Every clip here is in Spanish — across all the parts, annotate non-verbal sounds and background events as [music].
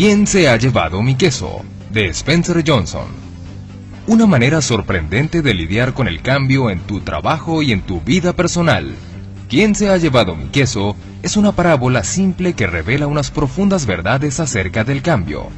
¿Quién se ha llevado mi queso? de Spencer Johnson. Una manera sorprendente de lidiar con el cambio en tu trabajo y en tu vida personal. ¿Quién se ha llevado mi queso? es una parábola simple que revela unas profundas verdades acerca del cambio.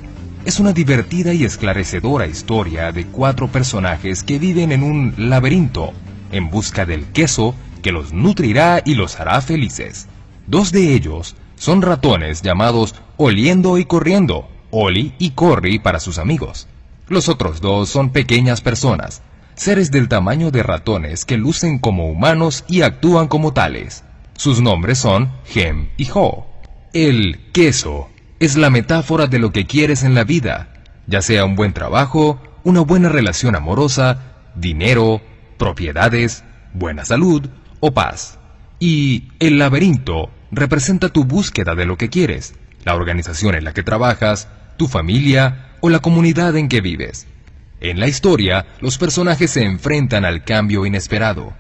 Es una divertida y esclarecedora historia de cuatro personajes que viven en un laberinto en busca del queso que los nutrirá y los hará felices. Dos de ellos son ratones llamados Oliendo y Corriendo, Oli y Corri para sus amigos. Los otros dos son pequeñas personas, seres del tamaño de ratones que lucen como humanos y actúan como tales. Sus nombres son Hem y Ho. El queso es la metáfora de lo que quieres en la vida, ya sea un buen trabajo, una buena relación amorosa, dinero, propiedades, buena salud o paz. Y el laberinto representa tu búsqueda de lo que quieres, la organización en la que trabajas, tu familia o la comunidad en que vives. En la historia, los personajes se enfrentan al cambio inesperado.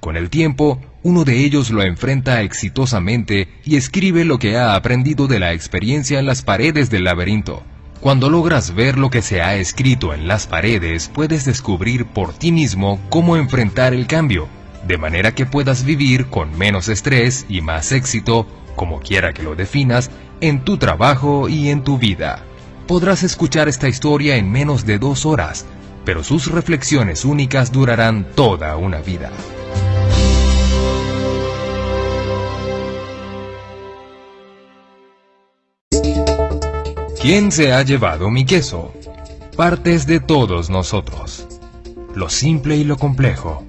Con el tiempo, uno de ellos lo enfrenta exitosamente y escribe lo que ha aprendido de la experiencia en las paredes del laberinto. Cuando logras ver lo que se ha escrito en las paredes, puedes descubrir por ti mismo cómo enfrentar el cambio, de manera que puedas vivir con menos estrés y más éxito, como quiera que lo definas, en tu trabajo y en tu vida podrás escuchar esta historia en menos de dos horas, pero sus reflexiones únicas durarán toda una vida. ¿Quién se ha llevado mi queso? Partes de todos nosotros. Lo simple y lo complejo.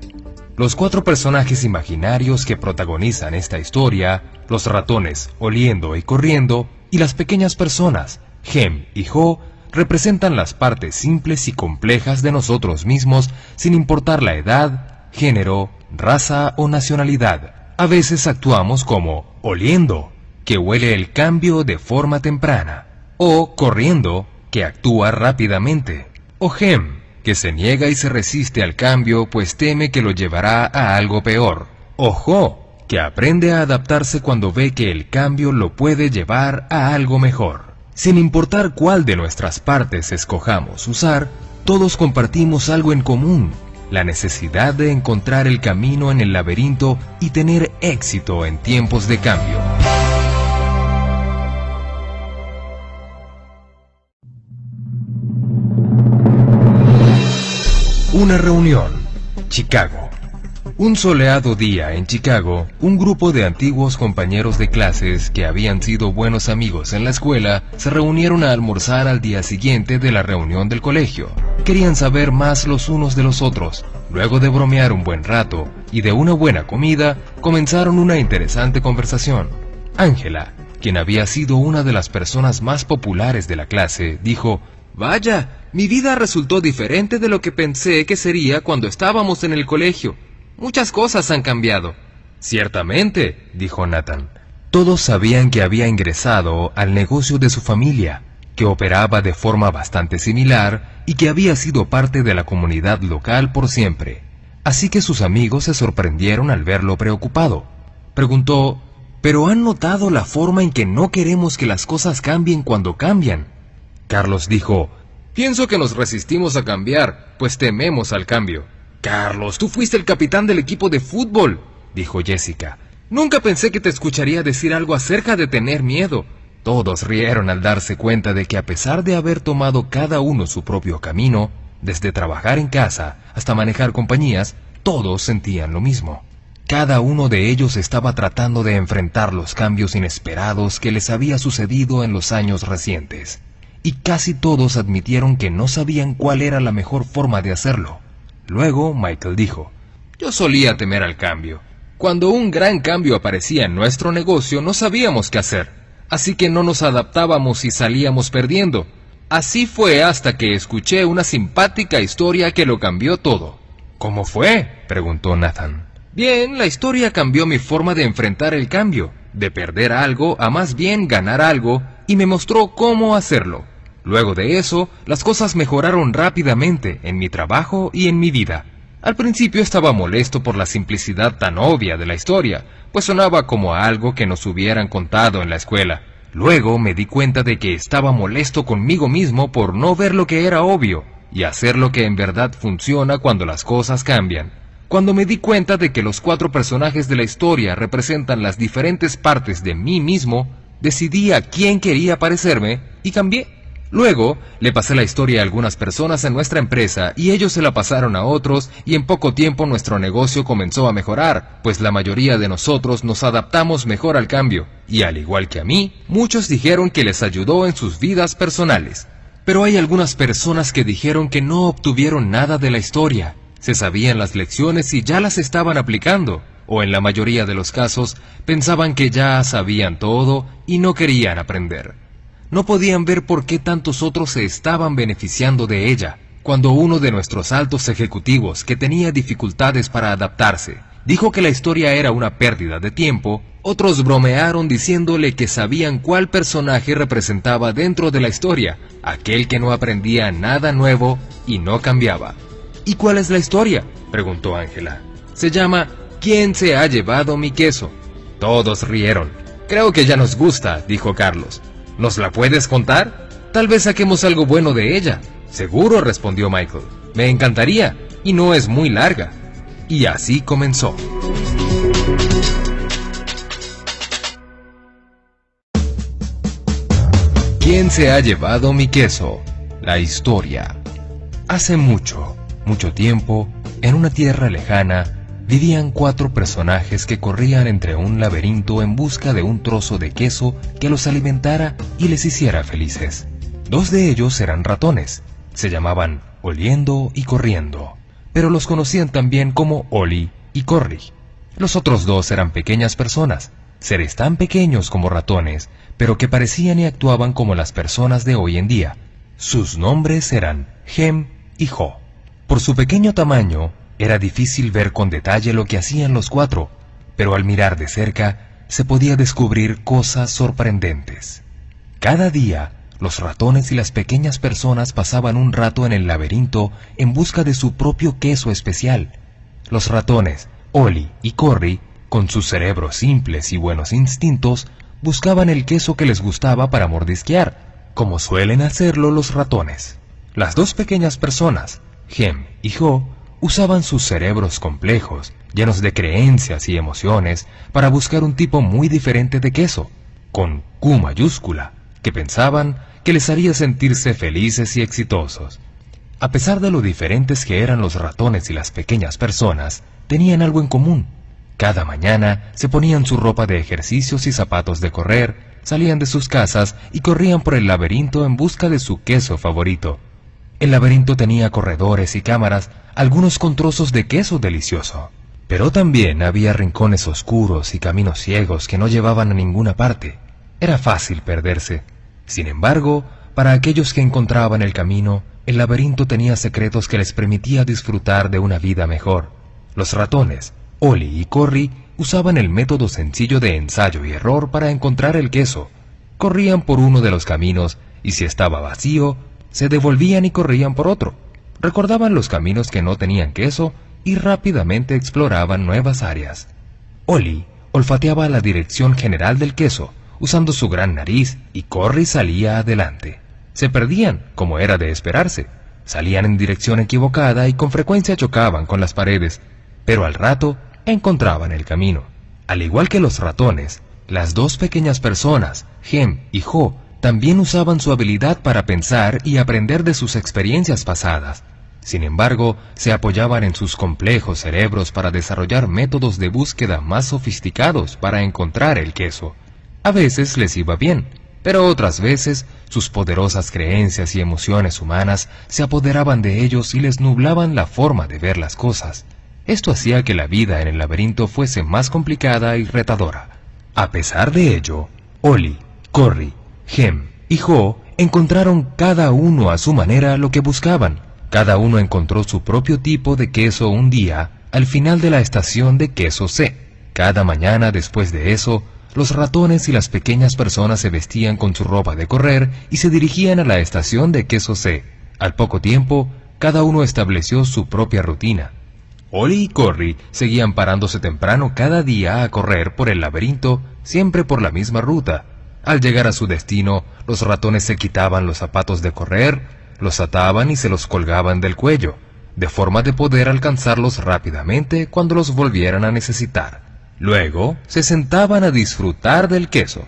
Los cuatro personajes imaginarios que protagonizan esta historia, los ratones oliendo y corriendo, y las pequeñas personas, Hem y Ho representan las partes simples y complejas de nosotros mismos sin importar la edad, género, raza o nacionalidad. A veces actuamos como oliendo, que huele el cambio de forma temprana, o corriendo, que actúa rápidamente, o Hem, que se niega y se resiste al cambio pues teme que lo llevará a algo peor, o Ho, que aprende a adaptarse cuando ve que el cambio lo puede llevar a algo mejor. Sin importar cuál de nuestras partes escojamos usar, todos compartimos algo en común, la necesidad de encontrar el camino en el laberinto y tener éxito en tiempos de cambio. Una reunión. Chicago. Un soleado día en Chicago, un grupo de antiguos compañeros de clases que habían sido buenos amigos en la escuela se reunieron a almorzar al día siguiente de la reunión del colegio. Querían saber más los unos de los otros. Luego de bromear un buen rato y de una buena comida, comenzaron una interesante conversación. Ángela, quien había sido una de las personas más populares de la clase, dijo, Vaya, mi vida resultó diferente de lo que pensé que sería cuando estábamos en el colegio. Muchas cosas han cambiado. Ciertamente, dijo Nathan. Todos sabían que había ingresado al negocio de su familia, que operaba de forma bastante similar y que había sido parte de la comunidad local por siempre. Así que sus amigos se sorprendieron al verlo preocupado. Preguntó, ¿pero han notado la forma en que no queremos que las cosas cambien cuando cambian? Carlos dijo, Pienso que nos resistimos a cambiar, pues tememos al cambio. Carlos, tú fuiste el capitán del equipo de fútbol, dijo Jessica. Nunca pensé que te escucharía decir algo acerca de tener miedo. Todos rieron al darse cuenta de que a pesar de haber tomado cada uno su propio camino, desde trabajar en casa hasta manejar compañías, todos sentían lo mismo. Cada uno de ellos estaba tratando de enfrentar los cambios inesperados que les había sucedido en los años recientes, y casi todos admitieron que no sabían cuál era la mejor forma de hacerlo. Luego Michael dijo, Yo solía temer al cambio. Cuando un gran cambio aparecía en nuestro negocio no sabíamos qué hacer, así que no nos adaptábamos y salíamos perdiendo. Así fue hasta que escuché una simpática historia que lo cambió todo. ¿Cómo fue? preguntó Nathan. Bien, la historia cambió mi forma de enfrentar el cambio, de perder algo a más bien ganar algo, y me mostró cómo hacerlo. Luego de eso, las cosas mejoraron rápidamente en mi trabajo y en mi vida. Al principio estaba molesto por la simplicidad tan obvia de la historia, pues sonaba como algo que nos hubieran contado en la escuela. Luego me di cuenta de que estaba molesto conmigo mismo por no ver lo que era obvio y hacer lo que en verdad funciona cuando las cosas cambian. Cuando me di cuenta de que los cuatro personajes de la historia representan las diferentes partes de mí mismo, decidí a quién quería parecerme y cambié. Luego, le pasé la historia a algunas personas en nuestra empresa y ellos se la pasaron a otros y en poco tiempo nuestro negocio comenzó a mejorar, pues la mayoría de nosotros nos adaptamos mejor al cambio, y al igual que a mí, muchos dijeron que les ayudó en sus vidas personales. Pero hay algunas personas que dijeron que no obtuvieron nada de la historia, se sabían las lecciones y ya las estaban aplicando, o en la mayoría de los casos pensaban que ya sabían todo y no querían aprender no podían ver por qué tantos otros se estaban beneficiando de ella, cuando uno de nuestros altos ejecutivos, que tenía dificultades para adaptarse, dijo que la historia era una pérdida de tiempo, otros bromearon diciéndole que sabían cuál personaje representaba dentro de la historia, aquel que no aprendía nada nuevo y no cambiaba. ¿Y cuál es la historia? preguntó Ángela. Se llama ¿Quién se ha llevado mi queso? Todos rieron. Creo que ya nos gusta, dijo Carlos. ¿Nos la puedes contar? Tal vez saquemos algo bueno de ella. Seguro, respondió Michael. Me encantaría, y no es muy larga. Y así comenzó. ¿Quién se ha llevado mi queso? La historia. Hace mucho, mucho tiempo, en una tierra lejana, vivían cuatro personajes que corrían entre un laberinto en busca de un trozo de queso que los alimentara y les hiciera felices. Dos de ellos eran ratones, se llamaban Oliendo y Corriendo, pero los conocían también como Oli y Corri. Los otros dos eran pequeñas personas, seres tan pequeños como ratones, pero que parecían y actuaban como las personas de hoy en día. Sus nombres eran Gem y Jo. Por su pequeño tamaño, era difícil ver con detalle lo que hacían los cuatro, pero al mirar de cerca se podía descubrir cosas sorprendentes. Cada día, los ratones y las pequeñas personas pasaban un rato en el laberinto en busca de su propio queso especial. Los ratones, Oli y Corry, con sus cerebros simples y buenos instintos, buscaban el queso que les gustaba para mordisquear, como suelen hacerlo los ratones. Las dos pequeñas personas, Gem y Jo, usaban sus cerebros complejos, llenos de creencias y emociones, para buscar un tipo muy diferente de queso, con Q mayúscula, que pensaban que les haría sentirse felices y exitosos. A pesar de lo diferentes que eran los ratones y las pequeñas personas, tenían algo en común. Cada mañana se ponían su ropa de ejercicios y zapatos de correr, salían de sus casas y corrían por el laberinto en busca de su queso favorito. El laberinto tenía corredores y cámaras, algunos con trozos de queso delicioso. Pero también había rincones oscuros y caminos ciegos que no llevaban a ninguna parte. Era fácil perderse. Sin embargo, para aquellos que encontraban el camino, el laberinto tenía secretos que les permitía disfrutar de una vida mejor. Los ratones, Oli y Corry, usaban el método sencillo de ensayo y error para encontrar el queso. Corrían por uno de los caminos y si estaba vacío, se devolvían y corrían por otro. Recordaban los caminos que no tenían queso y rápidamente exploraban nuevas áreas. Oli olfateaba la dirección general del queso, usando su gran nariz, y Corry salía adelante. Se perdían, como era de esperarse. Salían en dirección equivocada y con frecuencia chocaban con las paredes, pero al rato encontraban el camino. Al igual que los ratones, las dos pequeñas personas, Gem y Jo, también usaban su habilidad para pensar y aprender de sus experiencias pasadas. Sin embargo, se apoyaban en sus complejos cerebros para desarrollar métodos de búsqueda más sofisticados para encontrar el queso. A veces les iba bien, pero otras veces sus poderosas creencias y emociones humanas se apoderaban de ellos y les nublaban la forma de ver las cosas. Esto hacía que la vida en el laberinto fuese más complicada y retadora. A pesar de ello, Oli, Corry Gem y Jo encontraron cada uno a su manera lo que buscaban. Cada uno encontró su propio tipo de queso un día al final de la estación de queso C. Cada mañana después de eso, los ratones y las pequeñas personas se vestían con su ropa de correr y se dirigían a la estación de queso C. Al poco tiempo, cada uno estableció su propia rutina. Oli y Corry seguían parándose temprano cada día a correr por el laberinto, siempre por la misma ruta. Al llegar a su destino, los ratones se quitaban los zapatos de correr, los ataban y se los colgaban del cuello, de forma de poder alcanzarlos rápidamente cuando los volvieran a necesitar. Luego, se sentaban a disfrutar del queso.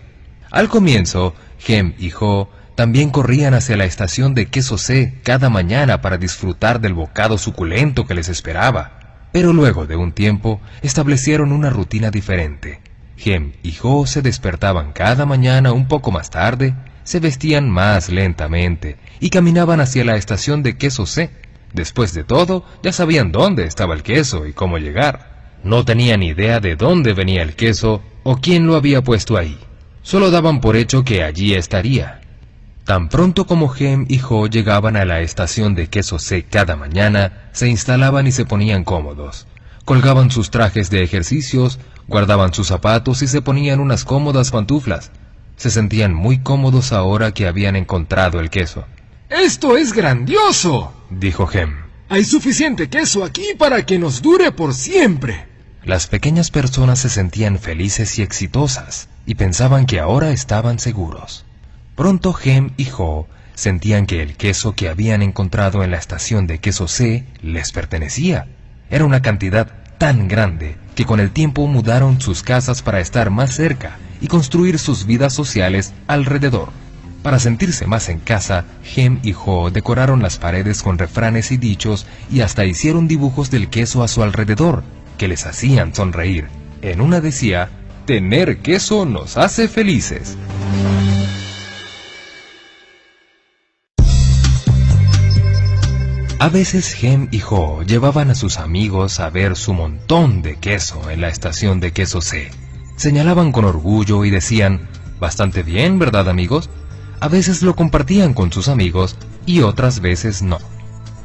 Al comienzo, Hem y Ho también corrían hacia la estación de queso C cada mañana para disfrutar del bocado suculento que les esperaba. Pero luego de un tiempo establecieron una rutina diferente. Hem y Ho se despertaban cada mañana un poco más tarde, se vestían más lentamente y caminaban hacia la estación de queso C. Después de todo, ya sabían dónde estaba el queso y cómo llegar. No tenían idea de dónde venía el queso o quién lo había puesto ahí. Solo daban por hecho que allí estaría. Tan pronto como Hem y Ho llegaban a la estación de queso C cada mañana, se instalaban y se ponían cómodos. Colgaban sus trajes de ejercicios, guardaban sus zapatos y se ponían unas cómodas pantuflas. Se sentían muy cómodos ahora que habían encontrado el queso. ¡Esto es grandioso! dijo Hem. Hay suficiente queso aquí para que nos dure por siempre. Las pequeñas personas se sentían felices y exitosas y pensaban que ahora estaban seguros. Pronto Hem y Ho sentían que el queso que habían encontrado en la estación de queso C les pertenecía. Era una cantidad tan grande que con el tiempo mudaron sus casas para estar más cerca y construir sus vidas sociales alrededor. Para sentirse más en casa, Hem y Ho decoraron las paredes con refranes y dichos y hasta hicieron dibujos del queso a su alrededor, que les hacían sonreír. En una decía, tener queso nos hace felices. A veces Hem y Ho llevaban a sus amigos a ver su montón de queso en la estación de queso C. Señalaban con orgullo y decían, bastante bien, ¿verdad amigos? A veces lo compartían con sus amigos y otras veces no.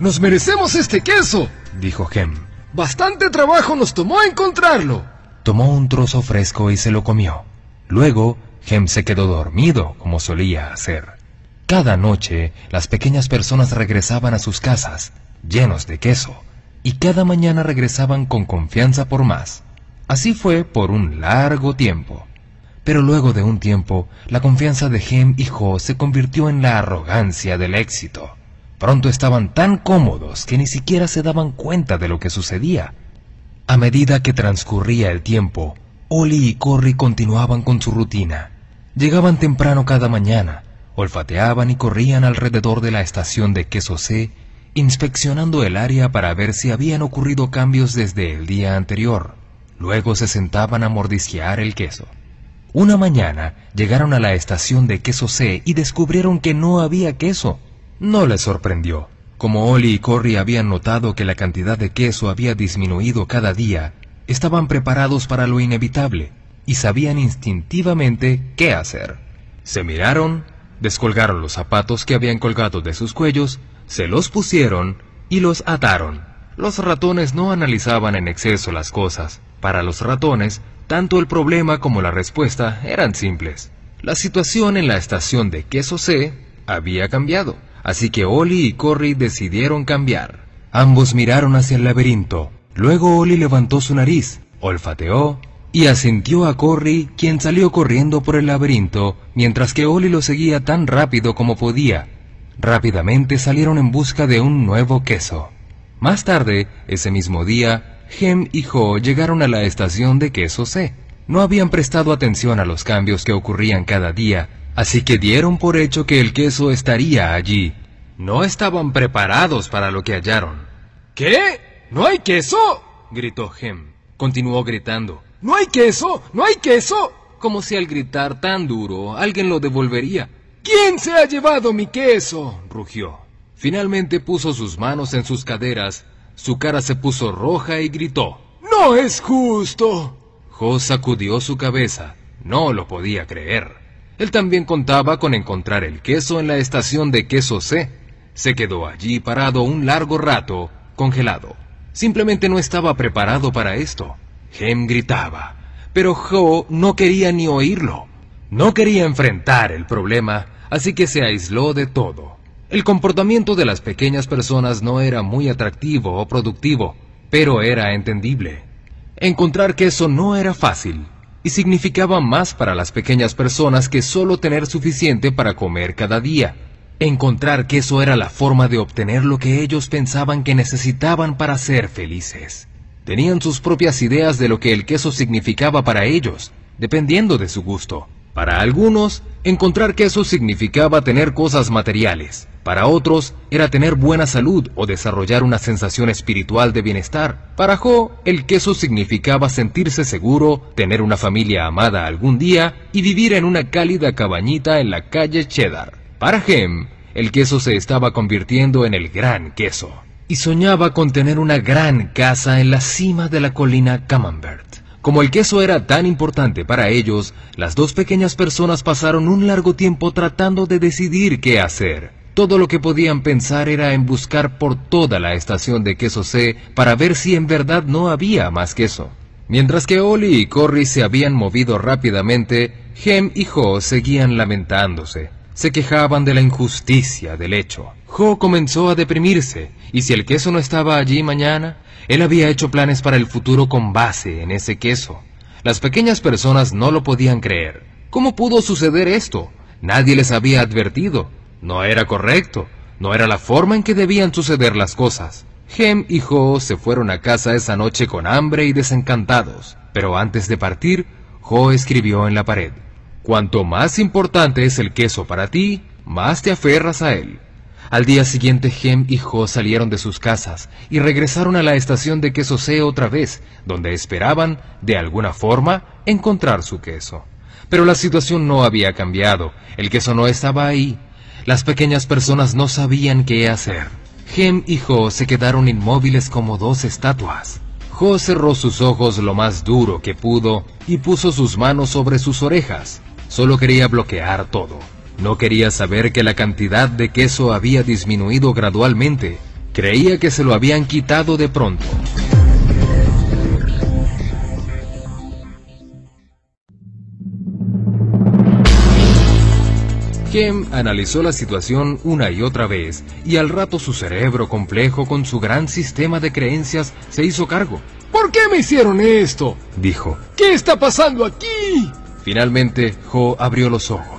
¡Nos merecemos este queso! dijo Hem. Bastante trabajo nos tomó encontrarlo. Tomó un trozo fresco y se lo comió. Luego, Hem se quedó dormido, como solía hacer. Cada noche las pequeñas personas regresaban a sus casas, llenos de queso, y cada mañana regresaban con confianza por más. Así fue por un largo tiempo. Pero luego de un tiempo, la confianza de Hem y Ho se convirtió en la arrogancia del éxito. Pronto estaban tan cómodos que ni siquiera se daban cuenta de lo que sucedía. A medida que transcurría el tiempo, Oli y Corry continuaban con su rutina. Llegaban temprano cada mañana, olfateaban y corrían alrededor de la estación de queso C, inspeccionando el área para ver si habían ocurrido cambios desde el día anterior. Luego se sentaban a mordisquear el queso. Una mañana llegaron a la estación de queso C y descubrieron que no había queso. No les sorprendió. Como Oli y Corry habían notado que la cantidad de queso había disminuido cada día, estaban preparados para lo inevitable y sabían instintivamente qué hacer. Se miraron Descolgaron los zapatos que habían colgado de sus cuellos, se los pusieron y los ataron. Los ratones no analizaban en exceso las cosas. Para los ratones, tanto el problema como la respuesta eran simples. La situación en la estación de queso C había cambiado, así que Oli y Corry decidieron cambiar. Ambos miraron hacia el laberinto. Luego Oli levantó su nariz, olfateó y asintió a Corry, quien salió corriendo por el laberinto, mientras que Oli lo seguía tan rápido como podía. Rápidamente salieron en busca de un nuevo queso. Más tarde, ese mismo día, Hem y Ho llegaron a la estación de queso C. No habían prestado atención a los cambios que ocurrían cada día, así que dieron por hecho que el queso estaría allí. No estaban preparados para lo que hallaron. ¿Qué? ¿No hay queso? gritó Hem. Continuó gritando. ¿No hay queso? ¿No hay queso? Como si al gritar tan duro alguien lo devolvería. ¿Quién se ha llevado mi queso? rugió. Finalmente puso sus manos en sus caderas, su cara se puso roja y gritó. ¡No es justo! Jo sacudió su cabeza. No lo podía creer. Él también contaba con encontrar el queso en la estación de queso C. Se quedó allí parado un largo rato, congelado. Simplemente no estaba preparado para esto. Hem gritaba, pero Ho no quería ni oírlo. No quería enfrentar el problema, así que se aisló de todo. El comportamiento de las pequeñas personas no era muy atractivo o productivo. pero era entendible. Encontrar queso no era fácil y significaba más para las pequeñas personas que solo tener suficiente para comer cada día. Encontrar queso era la forma de obtener lo que ellos pensaban que necesitaban para ser felices. Tenían sus propias ideas de lo que el queso significaba para ellos, dependiendo de su gusto. Para algunos, encontrar queso significaba tener cosas materiales. Para otros, era tener buena salud o desarrollar una sensación espiritual de bienestar. Para Jo, el queso significaba sentirse seguro, tener una familia amada algún día y vivir en una cálida cabañita en la calle Cheddar. Para Hem, el queso se estaba convirtiendo en el gran queso y soñaba con tener una gran casa en la cima de la colina Camembert. Como el queso era tan importante para ellos, las dos pequeñas personas pasaron un largo tiempo tratando de decidir qué hacer. Todo lo que podían pensar era en buscar por toda la estación de queso C para ver si en verdad no había más queso. Mientras que Oli y Corry se habían movido rápidamente, Hem y Jo seguían lamentándose. Se quejaban de la injusticia del hecho. Jo comenzó a deprimirse, y si el queso no estaba allí mañana, él había hecho planes para el futuro con base en ese queso. Las pequeñas personas no lo podían creer. ¿Cómo pudo suceder esto? Nadie les había advertido. No era correcto. No era la forma en que debían suceder las cosas. Hem y Jo se fueron a casa esa noche con hambre y desencantados. Pero antes de partir, Jo escribió en la pared. Cuanto más importante es el queso para ti, más te aferras a él. Al día siguiente, Hem y Jo salieron de sus casas y regresaron a la estación de queso C otra vez, donde esperaban, de alguna forma, encontrar su queso. Pero la situación no había cambiado, el queso no estaba ahí. Las pequeñas personas no sabían qué hacer. Hem y Jo se quedaron inmóviles como dos estatuas. Jo cerró sus ojos lo más duro que pudo y puso sus manos sobre sus orejas. Solo quería bloquear todo. No quería saber que la cantidad de queso había disminuido gradualmente. Creía que se lo habían quitado de pronto. Hem analizó la situación una y otra vez, y al rato su cerebro complejo con su gran sistema de creencias se hizo cargo. ¿Por qué me hicieron esto? Dijo. ¿Qué está pasando aquí? Finalmente, Jo abrió los ojos.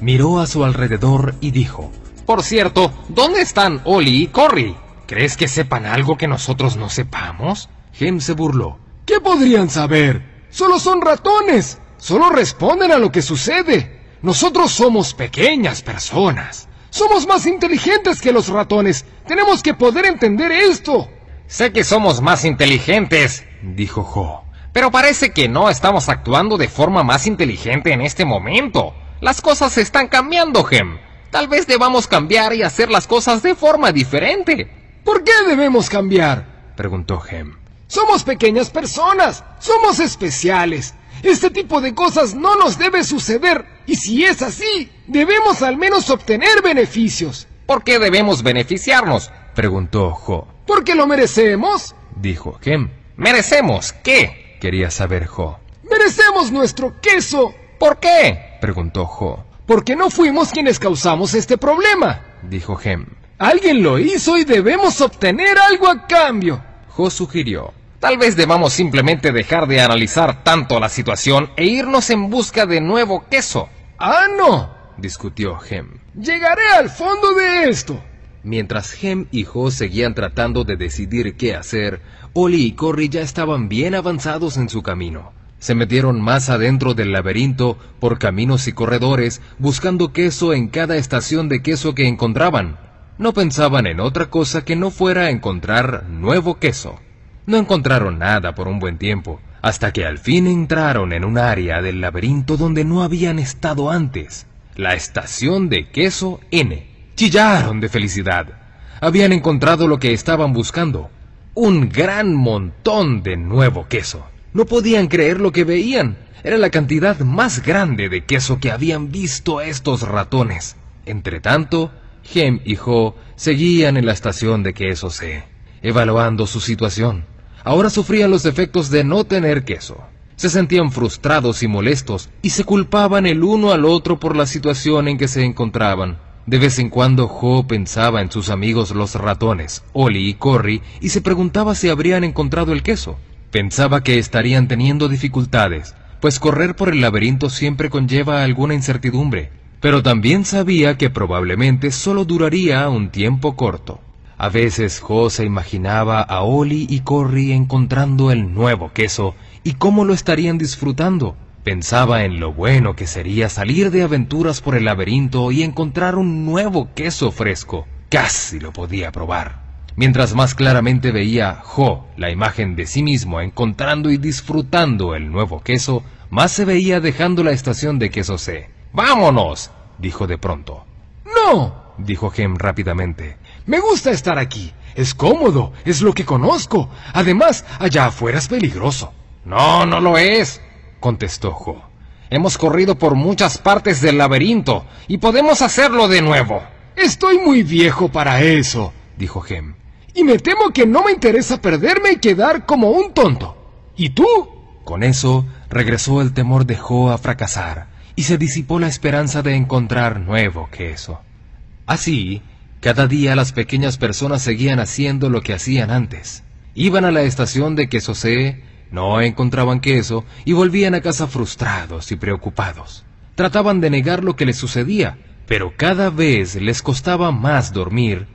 Miró a su alrededor y dijo, Por cierto, ¿dónde están Oli y Corry? ¿Crees que sepan algo que nosotros no sepamos? Hem se burló. ¿Qué podrían saber? Solo son ratones. Solo responden a lo que sucede. Nosotros somos pequeñas personas. Somos más inteligentes que los ratones. Tenemos que poder entender esto. Sé que somos más inteligentes, dijo Jo. Pero parece que no estamos actuando de forma más inteligente en este momento. Las cosas están cambiando, Hem. Tal vez debamos cambiar y hacer las cosas de forma diferente. ¿Por qué debemos cambiar? preguntó Hem. Somos pequeñas personas. Somos especiales. Este tipo de cosas no nos debe suceder. Y si es así, debemos al menos obtener beneficios. ¿Por qué debemos beneficiarnos? preguntó Jo. ¿Porque lo merecemos? dijo Hem. ¿Merecemos qué? quería saber Jo. Merecemos nuestro queso. ¿Por qué? Preguntó Jo. Porque no fuimos quienes causamos este problema, dijo Hem. Alguien lo hizo y debemos obtener algo a cambio. Jo sugirió. Tal vez debamos simplemente dejar de analizar tanto la situación e irnos en busca de nuevo queso. Ah, no, discutió Hem. Llegaré al fondo de esto. Mientras Hem y Jo seguían tratando de decidir qué hacer, Oli y Corry ya estaban bien avanzados en su camino. Se metieron más adentro del laberinto por caminos y corredores, buscando queso en cada estación de queso que encontraban. No pensaban en otra cosa que no fuera encontrar nuevo queso. No encontraron nada por un buen tiempo, hasta que al fin entraron en un área del laberinto donde no habían estado antes, la estación de queso N. Chillaron de felicidad. Habían encontrado lo que estaban buscando, un gran montón de nuevo queso. No podían creer lo que veían. Era la cantidad más grande de queso que habían visto estos ratones. Entretanto, Hem y Jo seguían en la estación de queso C, evaluando su situación. Ahora sufrían los efectos de no tener queso. Se sentían frustrados y molestos y se culpaban el uno al otro por la situación en que se encontraban. De vez en cuando Jo pensaba en sus amigos los ratones, Oli y Corry, y se preguntaba si habrían encontrado el queso. Pensaba que estarían teniendo dificultades, pues correr por el laberinto siempre conlleva alguna incertidumbre, pero también sabía que probablemente solo duraría un tiempo corto. A veces Jo se imaginaba a Oli y Corry encontrando el nuevo queso y cómo lo estarían disfrutando. Pensaba en lo bueno que sería salir de aventuras por el laberinto y encontrar un nuevo queso fresco. Casi lo podía probar. Mientras más claramente veía Jo la imagen de sí mismo encontrando y disfrutando el nuevo queso, más se veía dejando la estación de queso C. ¡Vámonos! dijo de pronto. ¡No! dijo Gem rápidamente. Me gusta estar aquí. Es cómodo, es lo que conozco. Además, allá afuera es peligroso. No, no lo es, contestó Jo. Hemos corrido por muchas partes del laberinto y podemos hacerlo de nuevo. Estoy muy viejo para eso, dijo Gem. Y me temo que no me interesa perderme y quedar como un tonto. ¿Y tú? Con eso regresó el temor de Jo a fracasar y se disipó la esperanza de encontrar nuevo queso. Así, cada día las pequeñas personas seguían haciendo lo que hacían antes. Iban a la estación de queso C, no encontraban queso y volvían a casa frustrados y preocupados. Trataban de negar lo que les sucedía, pero cada vez les costaba más dormir,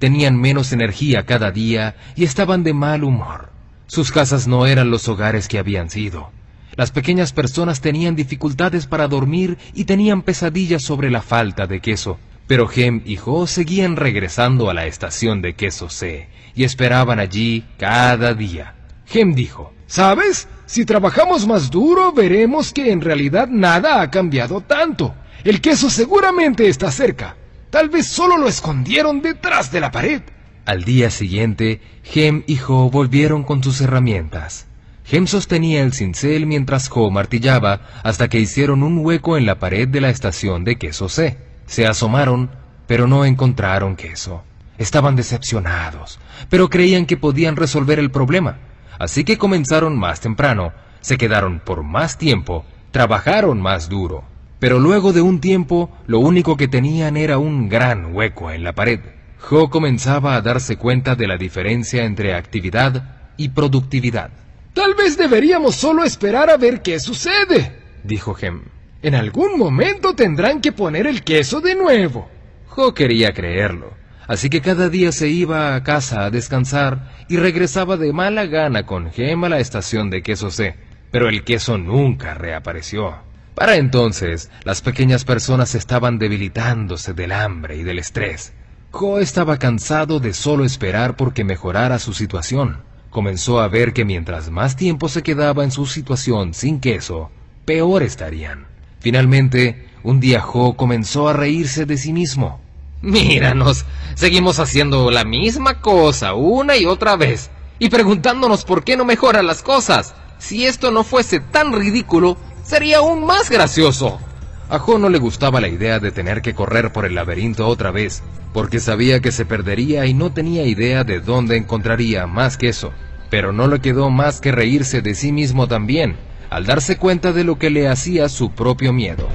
tenían menos energía cada día y estaban de mal humor. Sus casas no eran los hogares que habían sido. Las pequeñas personas tenían dificultades para dormir y tenían pesadillas sobre la falta de queso. Pero Gem y Jo seguían regresando a la estación de queso C y esperaban allí cada día. Gem dijo, ¿Sabes? Si trabajamos más duro, veremos que en realidad nada ha cambiado tanto. El queso seguramente está cerca. Tal vez solo lo escondieron detrás de la pared. Al día siguiente, Gem y Jo volvieron con sus herramientas. Gem sostenía el cincel mientras Jo martillaba hasta que hicieron un hueco en la pared de la estación de queso C. Se asomaron, pero no encontraron queso. Estaban decepcionados, pero creían que podían resolver el problema. Así que comenzaron más temprano, se quedaron por más tiempo, trabajaron más duro. Pero luego de un tiempo, lo único que tenían era un gran hueco en la pared. Jo comenzaba a darse cuenta de la diferencia entre actividad y productividad. Tal vez deberíamos solo esperar a ver qué sucede, dijo Gem. En algún momento tendrán que poner el queso de nuevo. Jo quería creerlo, así que cada día se iba a casa a descansar y regresaba de mala gana con Gem a la estación de queso C, pero el queso nunca reapareció. Para entonces, las pequeñas personas estaban debilitándose del hambre y del estrés. Jo estaba cansado de solo esperar porque mejorara su situación. Comenzó a ver que mientras más tiempo se quedaba en su situación sin queso, peor estarían. Finalmente, un día Jo comenzó a reírse de sí mismo. Míranos, seguimos haciendo la misma cosa una y otra vez, y preguntándonos por qué no mejoran las cosas. Si esto no fuese tan ridículo, sería aún más gracioso. A Jo no le gustaba la idea de tener que correr por el laberinto otra vez, porque sabía que se perdería y no tenía idea de dónde encontraría más queso. Pero no le quedó más que reírse de sí mismo también, al darse cuenta de lo que le hacía su propio miedo.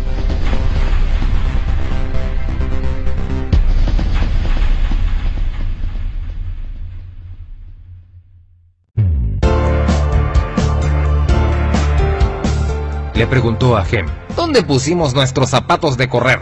Le preguntó a Gem, ¿dónde pusimos nuestros zapatos de correr?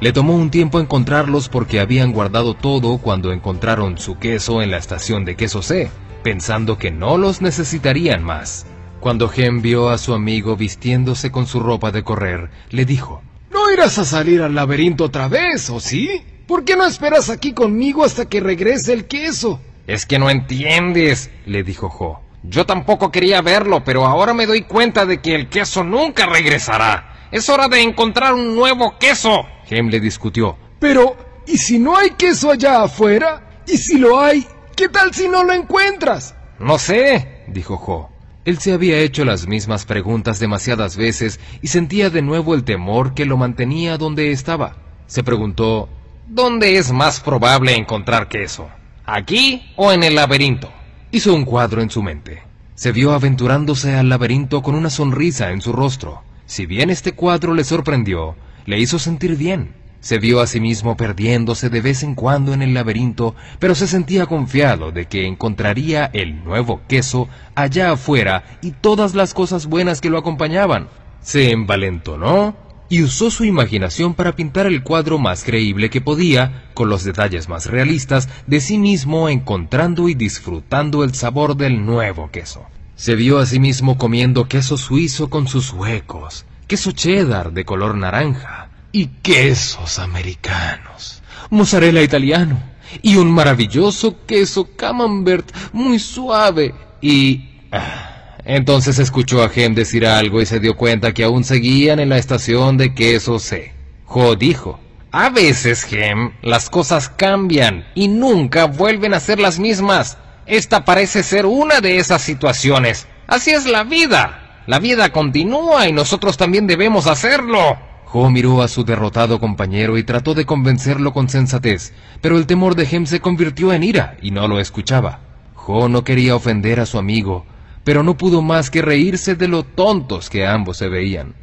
Le tomó un tiempo encontrarlos porque habían guardado todo cuando encontraron su queso en la estación de queso C, pensando que no los necesitarían más. Cuando Gem vio a su amigo vistiéndose con su ropa de correr, le dijo, ¿No irás a salir al laberinto otra vez, o sí? ¿Por qué no esperas aquí conmigo hasta que regrese el queso? Es que no entiendes, le dijo Jo. Yo tampoco quería verlo, pero ahora me doy cuenta de que el queso nunca regresará. Es hora de encontrar un nuevo queso. Gem le discutió. Pero, ¿y si no hay queso allá afuera? ¿Y si lo hay? ¿Qué tal si no lo encuentras? No sé, dijo Jo. Él se había hecho las mismas preguntas demasiadas veces y sentía de nuevo el temor que lo mantenía donde estaba. Se preguntó, ¿dónde es más probable encontrar queso? ¿Aquí o en el laberinto? Hizo un cuadro en su mente. Se vio aventurándose al laberinto con una sonrisa en su rostro. Si bien este cuadro le sorprendió, le hizo sentir bien. Se vio a sí mismo perdiéndose de vez en cuando en el laberinto, pero se sentía confiado de que encontraría el nuevo queso allá afuera y todas las cosas buenas que lo acompañaban. Se envalentonó y usó su imaginación para pintar el cuadro más creíble que podía, con los detalles más realistas, de sí mismo encontrando y disfrutando el sabor del nuevo queso. Se vio a sí mismo comiendo queso suizo con sus huecos, queso cheddar de color naranja y quesos americanos, mozzarella italiano y un maravilloso queso camembert muy suave y... Ah, entonces escuchó a Hem decir algo y se dio cuenta que aún seguían en la estación de queso C. Jo dijo, a veces, Hem, las cosas cambian y nunca vuelven a ser las mismas. Esta parece ser una de esas situaciones. Así es la vida. La vida continúa y nosotros también debemos hacerlo. Jo miró a su derrotado compañero y trató de convencerlo con sensatez, pero el temor de Hem se convirtió en ira y no lo escuchaba. Jo no quería ofender a su amigo, pero no pudo más que reírse de lo tontos que ambos se veían.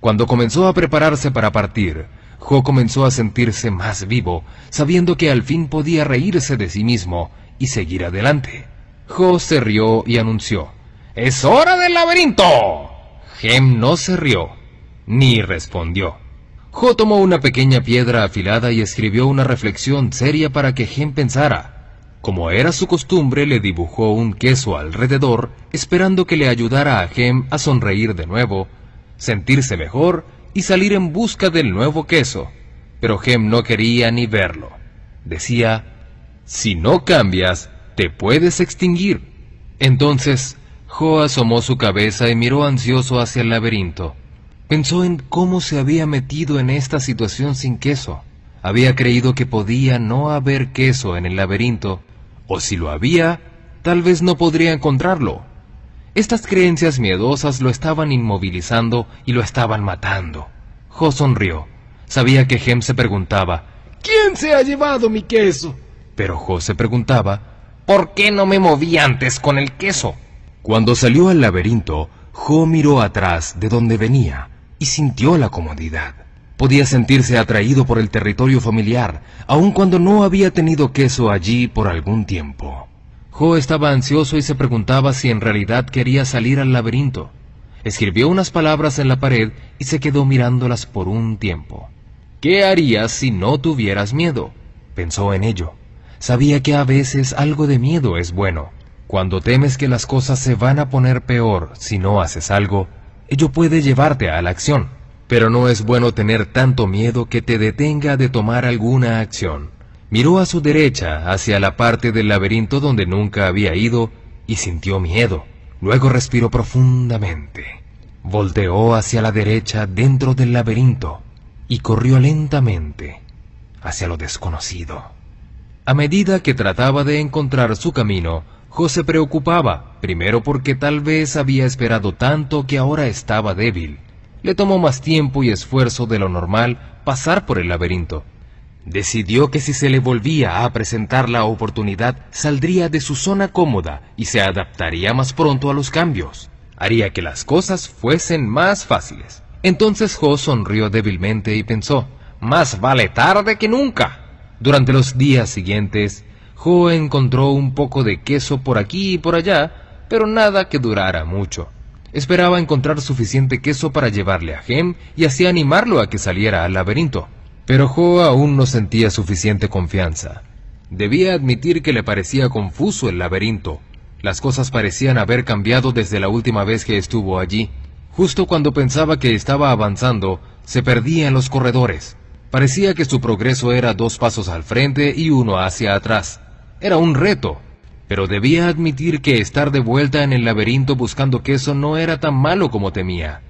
Cuando comenzó a prepararse para partir, Jo comenzó a sentirse más vivo, sabiendo que al fin podía reírse de sí mismo y seguir adelante. Jo se rió y anunció, ¡Es hora del laberinto! Gem no se rió, ni respondió. Jo tomó una pequeña piedra afilada y escribió una reflexión seria para que Gem pensara. Como era su costumbre, le dibujó un queso alrededor, esperando que le ayudara a Gem a sonreír de nuevo, sentirse mejor y salir en busca del nuevo queso. Pero Gem no quería ni verlo. Decía, si no cambias, te puedes extinguir. Entonces, Jo asomó su cabeza y miró ansioso hacia el laberinto. Pensó en cómo se había metido en esta situación sin queso. Había creído que podía no haber queso en el laberinto o si lo había, tal vez no podría encontrarlo. Estas creencias miedosas lo estaban inmovilizando y lo estaban matando. Jo sonrió. Sabía que Hem se preguntaba, ¿Quién se ha llevado mi queso? Pero Jo se preguntaba, ¿por qué no me moví antes con el queso? Cuando salió al laberinto, Jo miró atrás de donde venía y sintió la comodidad. Podía sentirse atraído por el territorio familiar, aun cuando no había tenido queso allí por algún tiempo. Jo estaba ansioso y se preguntaba si en realidad quería salir al laberinto. Escribió unas palabras en la pared y se quedó mirándolas por un tiempo. ¿Qué harías si no tuvieras miedo? Pensó en ello. Sabía que a veces algo de miedo es bueno. Cuando temes que las cosas se van a poner peor si no haces algo, ello puede llevarte a la acción. Pero no es bueno tener tanto miedo que te detenga de tomar alguna acción. Miró a su derecha, hacia la parte del laberinto donde nunca había ido, y sintió miedo. Luego respiró profundamente. Volteó hacia la derecha dentro del laberinto y corrió lentamente hacia lo desconocido. A medida que trataba de encontrar su camino, José preocupaba, primero porque tal vez había esperado tanto que ahora estaba débil, le tomó más tiempo y esfuerzo de lo normal pasar por el laberinto. Decidió que si se le volvía a presentar la oportunidad, saldría de su zona cómoda y se adaptaría más pronto a los cambios. Haría que las cosas fuesen más fáciles. Entonces Jo sonrió débilmente y pensó, más vale tarde que nunca. Durante los días siguientes, Jo encontró un poco de queso por aquí y por allá, pero nada que durara mucho. Esperaba encontrar suficiente queso para llevarle a Gem y así animarlo a que saliera al laberinto. Pero Jo aún no sentía suficiente confianza. Debía admitir que le parecía confuso el laberinto. Las cosas parecían haber cambiado desde la última vez que estuvo allí. Justo cuando pensaba que estaba avanzando, se perdía en los corredores. Parecía que su progreso era dos pasos al frente y uno hacia atrás. Era un reto, pero debía admitir que estar de vuelta en el laberinto buscando queso no era tan malo como temía.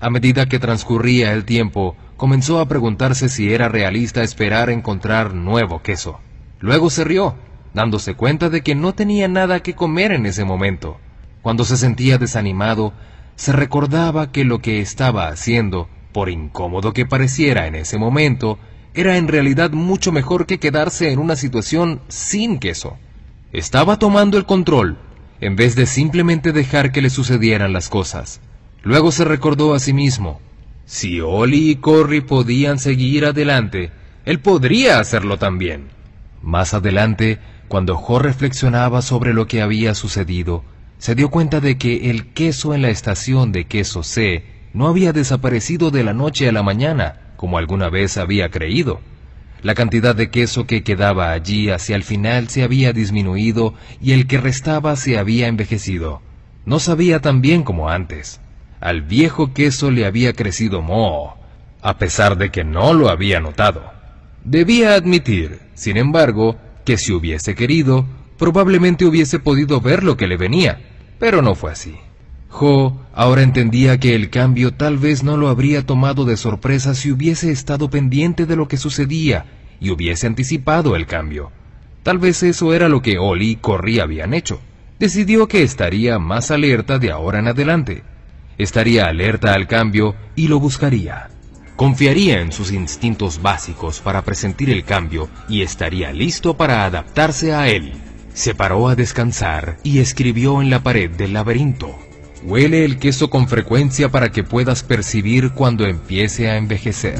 A medida que transcurría el tiempo, comenzó a preguntarse si era realista esperar encontrar nuevo queso. Luego se rió, dándose cuenta de que no tenía nada que comer en ese momento. Cuando se sentía desanimado, se recordaba que lo que estaba haciendo, por incómodo que pareciera en ese momento, era en realidad mucho mejor que quedarse en una situación sin queso. Estaba tomando el control, en vez de simplemente dejar que le sucedieran las cosas. Luego se recordó a sí mismo, si Oli y Corry podían seguir adelante, Él podría hacerlo también. Más adelante, cuando Jo reflexionaba sobre lo que había sucedido, se dio cuenta de que el queso en la estación de queso C no había desaparecido de la noche a la mañana, como alguna vez había creído. La cantidad de queso que quedaba allí hacia el final se había disminuido y el que restaba se había envejecido. No sabía tan bien como antes. Al viejo queso le había crecido moho, a pesar de que no lo había notado. Debía admitir, sin embargo, que si hubiese querido, probablemente hubiese podido ver lo que le venía, pero no fue así. Jo ahora entendía que el cambio tal vez no lo habría tomado de sorpresa si hubiese estado pendiente de lo que sucedía y hubiese anticipado el cambio. Tal vez eso era lo que Oli y Corry habían hecho. Decidió que estaría más alerta de ahora en adelante. Estaría alerta al cambio y lo buscaría. Confiaría en sus instintos básicos para presentir el cambio y estaría listo para adaptarse a él. Se paró a descansar y escribió en la pared del laberinto. Huele el queso con frecuencia para que puedas percibir cuando empiece a envejecer.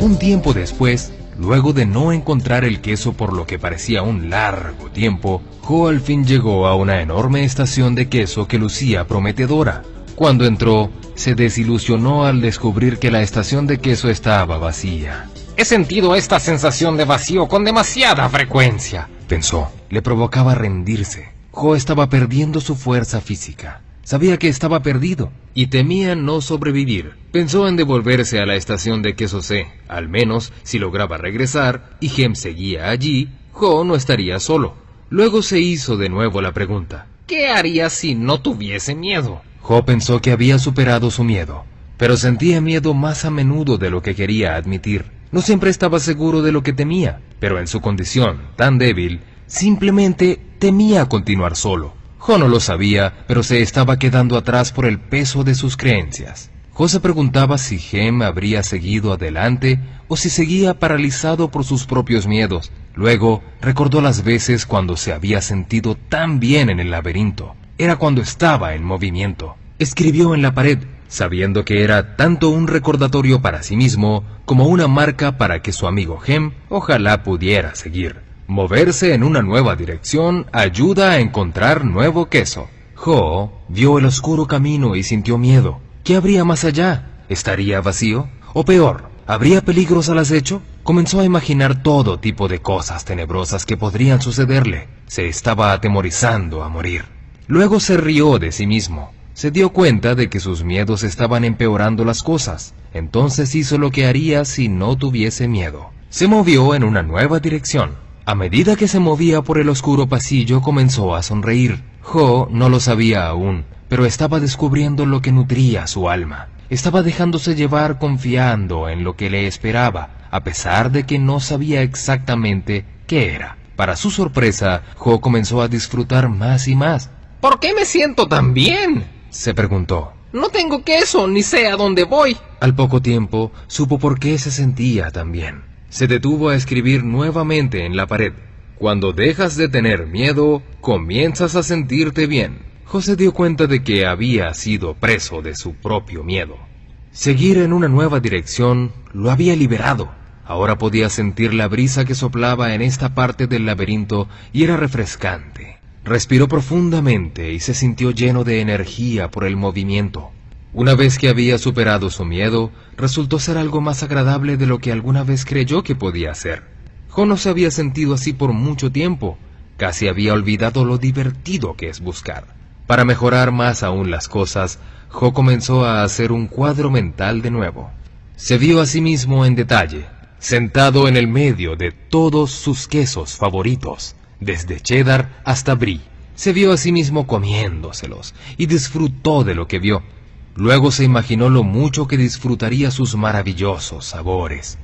Un tiempo después, luego de no encontrar el queso por lo que parecía un largo tiempo, Jo al fin llegó a una enorme estación de queso que lucía prometedora. Cuando entró, se desilusionó al descubrir que la estación de queso estaba vacía. He sentido esta sensación de vacío con demasiada frecuencia, pensó. Le provocaba rendirse. Jo estaba perdiendo su fuerza física. Sabía que estaba perdido y temía no sobrevivir. Pensó en devolverse a la estación de queso C. Al menos, si lograba regresar y Gem seguía allí, Jo no estaría solo. Luego se hizo de nuevo la pregunta. ¿Qué haría si no tuviese miedo? Jo pensó que había superado su miedo, pero sentía miedo más a menudo de lo que quería admitir. No siempre estaba seguro de lo que temía, pero en su condición tan débil, simplemente temía continuar solo. Jo no lo sabía, pero se estaba quedando atrás por el peso de sus creencias. Jo se preguntaba si Gem habría seguido adelante o si seguía paralizado por sus propios miedos. Luego recordó las veces cuando se había sentido tan bien en el laberinto era cuando estaba en movimiento. Escribió en la pared, sabiendo que era tanto un recordatorio para sí mismo como una marca para que su amigo Gem ojalá pudiera seguir. Moverse en una nueva dirección ayuda a encontrar nuevo queso. Jo vio el oscuro camino y sintió miedo. ¿Qué habría más allá? ¿Estaría vacío? ¿O peor, habría peligros al acecho? Comenzó a imaginar todo tipo de cosas tenebrosas que podrían sucederle. Se estaba atemorizando a morir. Luego se rió de sí mismo. Se dio cuenta de que sus miedos estaban empeorando las cosas. Entonces hizo lo que haría si no tuviese miedo. Se movió en una nueva dirección. A medida que se movía por el oscuro pasillo comenzó a sonreír. Jo no lo sabía aún, pero estaba descubriendo lo que nutría su alma. Estaba dejándose llevar confiando en lo que le esperaba, a pesar de que no sabía exactamente qué era. Para su sorpresa, Jo comenzó a disfrutar más y más. ¿Por qué me siento tan bien? se preguntó. No tengo queso, ni sé a dónde voy. Al poco tiempo, supo por qué se sentía tan bien. Se detuvo a escribir nuevamente en la pared. Cuando dejas de tener miedo, comienzas a sentirte bien. José dio cuenta de que había sido preso de su propio miedo. Seguir en una nueva dirección lo había liberado. Ahora podía sentir la brisa que soplaba en esta parte del laberinto y era refrescante. Respiró profundamente y se sintió lleno de energía por el movimiento. Una vez que había superado su miedo, resultó ser algo más agradable de lo que alguna vez creyó que podía ser. Jo no se había sentido así por mucho tiempo, casi había olvidado lo divertido que es buscar. Para mejorar más aún las cosas, Jo comenzó a hacer un cuadro mental de nuevo. Se vio a sí mismo en detalle, sentado en el medio de todos sus quesos favoritos, desde cheddar hasta brie. Se vio a sí mismo comiéndoselos y disfrutó de lo que vio. Luego se imaginó lo mucho que disfrutaría sus maravillosos sabores.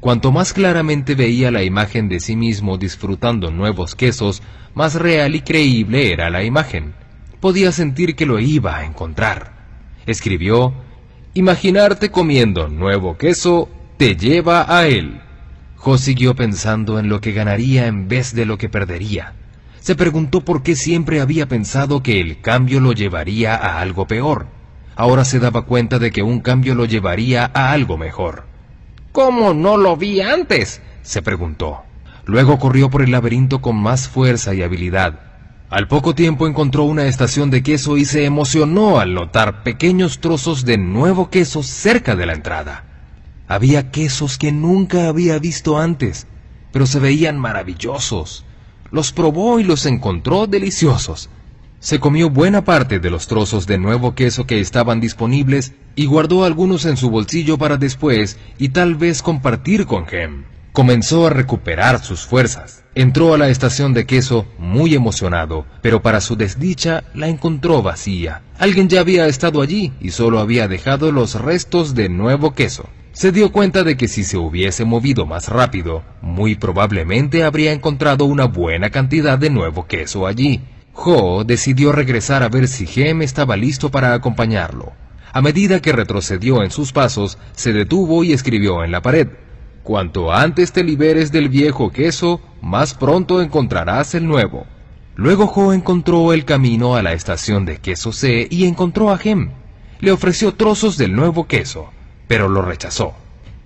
Cuanto más claramente veía la imagen de sí mismo disfrutando nuevos quesos, más real y creíble era la imagen. Podía sentir que lo iba a encontrar. Escribió, Imaginarte comiendo nuevo queso te lleva a él. Jo siguió pensando en lo que ganaría en vez de lo que perdería. Se preguntó por qué siempre había pensado que el cambio lo llevaría a algo peor. Ahora se daba cuenta de que un cambio lo llevaría a algo mejor. ¿Cómo no lo vi antes? se preguntó. Luego corrió por el laberinto con más fuerza y habilidad. Al poco tiempo encontró una estación de queso y se emocionó al notar pequeños trozos de nuevo queso cerca de la entrada. Había quesos que nunca había visto antes, pero se veían maravillosos. Los probó y los encontró deliciosos. Se comió buena parte de los trozos de nuevo queso que estaban disponibles y guardó algunos en su bolsillo para después y tal vez compartir con Gem. Comenzó a recuperar sus fuerzas. Entró a la estación de queso muy emocionado, pero para su desdicha la encontró vacía. Alguien ya había estado allí y solo había dejado los restos de nuevo queso. Se dio cuenta de que si se hubiese movido más rápido, muy probablemente habría encontrado una buena cantidad de nuevo queso allí. Ho decidió regresar a ver si Gem estaba listo para acompañarlo. A medida que retrocedió en sus pasos, se detuvo y escribió en la pared. Cuanto antes te liberes del viejo queso, más pronto encontrarás el nuevo. Luego Ho encontró el camino a la estación de queso C y encontró a Gem. Le ofreció trozos del nuevo queso, pero lo rechazó.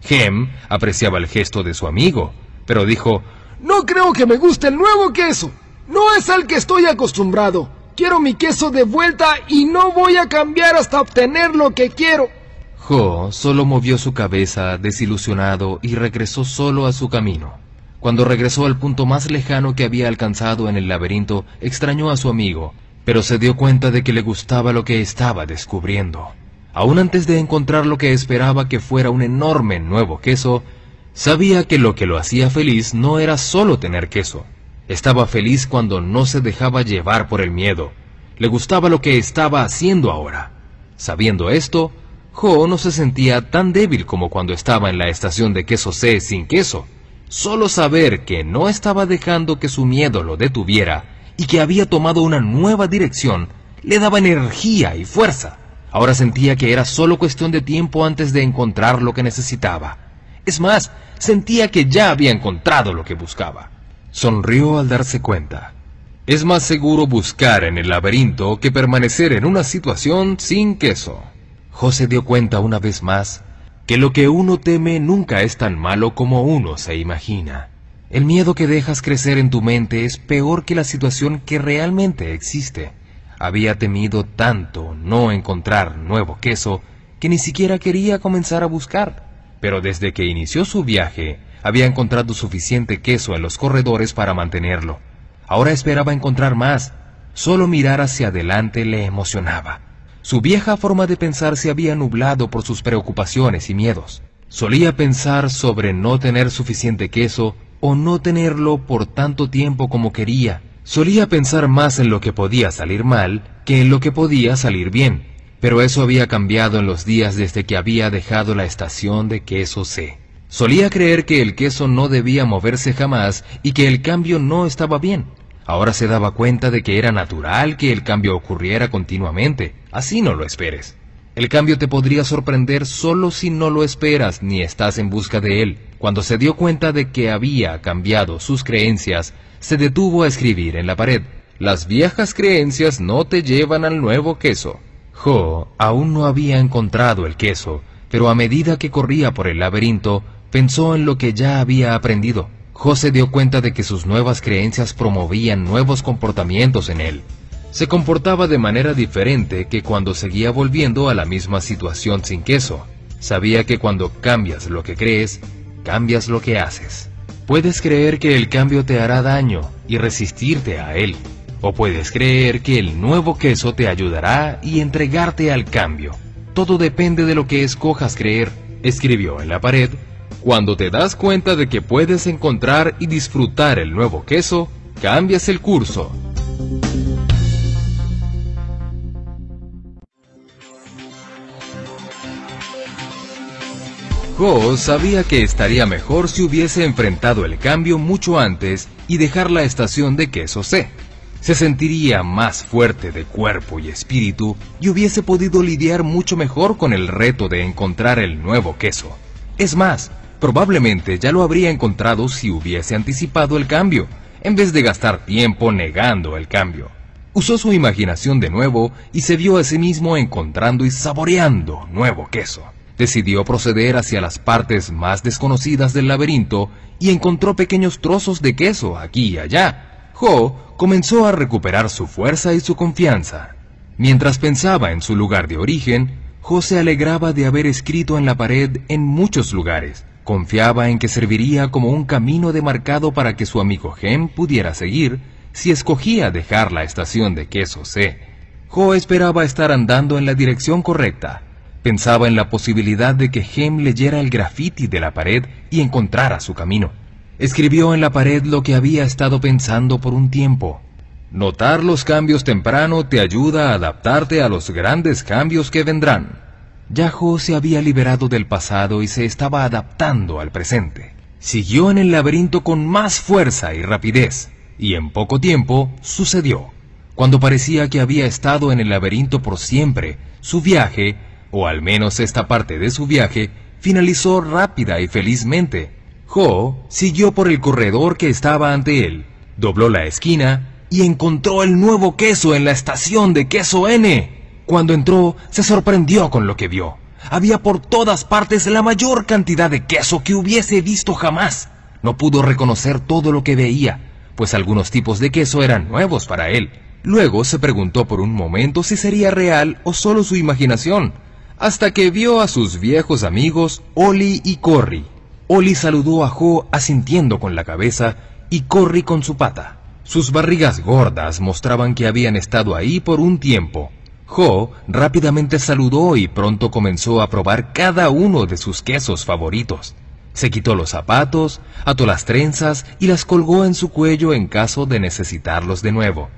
Gem apreciaba el gesto de su amigo, pero dijo, No creo que me guste el nuevo queso. No es al que estoy acostumbrado. Quiero mi queso de vuelta y no voy a cambiar hasta obtener lo que quiero. Ho solo movió su cabeza desilusionado y regresó solo a su camino. Cuando regresó al punto más lejano que había alcanzado en el laberinto, extrañó a su amigo, pero se dio cuenta de que le gustaba lo que estaba descubriendo. Aún antes de encontrar lo que esperaba que fuera un enorme nuevo queso, sabía que lo que lo hacía feliz no era solo tener queso. Estaba feliz cuando no se dejaba llevar por el miedo. Le gustaba lo que estaba haciendo ahora. Sabiendo esto, Ho no se sentía tan débil como cuando estaba en la estación de queso C sin queso. Solo saber que no estaba dejando que su miedo lo detuviera y que había tomado una nueva dirección le daba energía y fuerza. Ahora sentía que era solo cuestión de tiempo antes de encontrar lo que necesitaba. Es más, sentía que ya había encontrado lo que buscaba. Sonrió al darse cuenta. Es más seguro buscar en el laberinto que permanecer en una situación sin queso. José dio cuenta una vez más que lo que uno teme nunca es tan malo como uno se imagina. El miedo que dejas crecer en tu mente es peor que la situación que realmente existe. Había temido tanto no encontrar nuevo queso que ni siquiera quería comenzar a buscar. Pero desde que inició su viaje, había encontrado suficiente queso en los corredores para mantenerlo. Ahora esperaba encontrar más. Solo mirar hacia adelante le emocionaba. Su vieja forma de pensar se había nublado por sus preocupaciones y miedos. Solía pensar sobre no tener suficiente queso o no tenerlo por tanto tiempo como quería. Solía pensar más en lo que podía salir mal que en lo que podía salir bien. Pero eso había cambiado en los días desde que había dejado la estación de queso C. Solía creer que el queso no debía moverse jamás y que el cambio no estaba bien. Ahora se daba cuenta de que era natural que el cambio ocurriera continuamente, así no lo esperes. El cambio te podría sorprender solo si no lo esperas ni estás en busca de él. Cuando se dio cuenta de que había cambiado sus creencias, se detuvo a escribir en la pared. Las viejas creencias no te llevan al nuevo queso. Jo aún no había encontrado el queso, pero a medida que corría por el laberinto, pensó en lo que ya había aprendido. José dio cuenta de que sus nuevas creencias promovían nuevos comportamientos en él. Se comportaba de manera diferente que cuando seguía volviendo a la misma situación sin queso. Sabía que cuando cambias lo que crees, cambias lo que haces. Puedes creer que el cambio te hará daño y resistirte a él. O puedes creer que el nuevo queso te ayudará y entregarte al cambio. Todo depende de lo que escojas creer, escribió en la pared cuando te das cuenta de que puedes encontrar y disfrutar el nuevo queso, cambias el curso. Go sabía que estaría mejor si hubiese enfrentado el cambio mucho antes y dejar la estación de queso C. Se sentiría más fuerte de cuerpo y espíritu y hubiese podido lidiar mucho mejor con el reto de encontrar el nuevo queso. Es más, Probablemente ya lo habría encontrado si hubiese anticipado el cambio. en vez de gastar tiempo negando el cambio. Usó su imaginación de nuevo y se vio a sí mismo encontrando y saboreando nuevo queso. Decidió proceder hacia las partes más desconocidas del laberinto y encontró pequeños trozos de queso aquí y allá. Ho comenzó a recuperar su fuerza y su confianza. Mientras pensaba en su lugar de origen, Ho se alegraba de haber escrito en la pared en muchos lugares. Confiaba en que serviría como un camino demarcado para que su amigo Hem pudiera seguir si escogía dejar la estación de queso C. Ho esperaba estar andando en la dirección correcta. Pensaba en la posibilidad de que Hem leyera el graffiti de la pared y encontrara su camino. Escribió en la pared lo que había estado pensando por un tiempo. Notar los cambios temprano te ayuda a adaptarte a los grandes cambios que vendrán. Yaho se había liberado del pasado y se estaba adaptando al presente. Siguió en el laberinto con más fuerza y rapidez, y en poco tiempo sucedió. Cuando parecía que había estado en el laberinto por siempre, su viaje, o al menos esta parte de su viaje, finalizó rápida y felizmente. Ho siguió por el corredor que estaba ante él, dobló la esquina y encontró el nuevo queso en la estación de queso N. Cuando entró, se sorprendió con lo que vio. Había por todas partes la mayor cantidad de queso que hubiese visto jamás. No pudo reconocer todo lo que veía, pues algunos tipos de queso eran nuevos para él. Luego se preguntó por un momento si sería real o solo su imaginación, hasta que vio a sus viejos amigos Oli y Corry. Oli saludó a Jo asintiendo con la cabeza y Corry con su pata. Sus barrigas gordas mostraban que habían estado ahí por un tiempo, Ho rápidamente saludó y pronto comenzó a probar cada uno de sus quesos favoritos. Se quitó los zapatos, ató las trenzas y las colgó en su cuello en caso de necesitarlos de nuevo.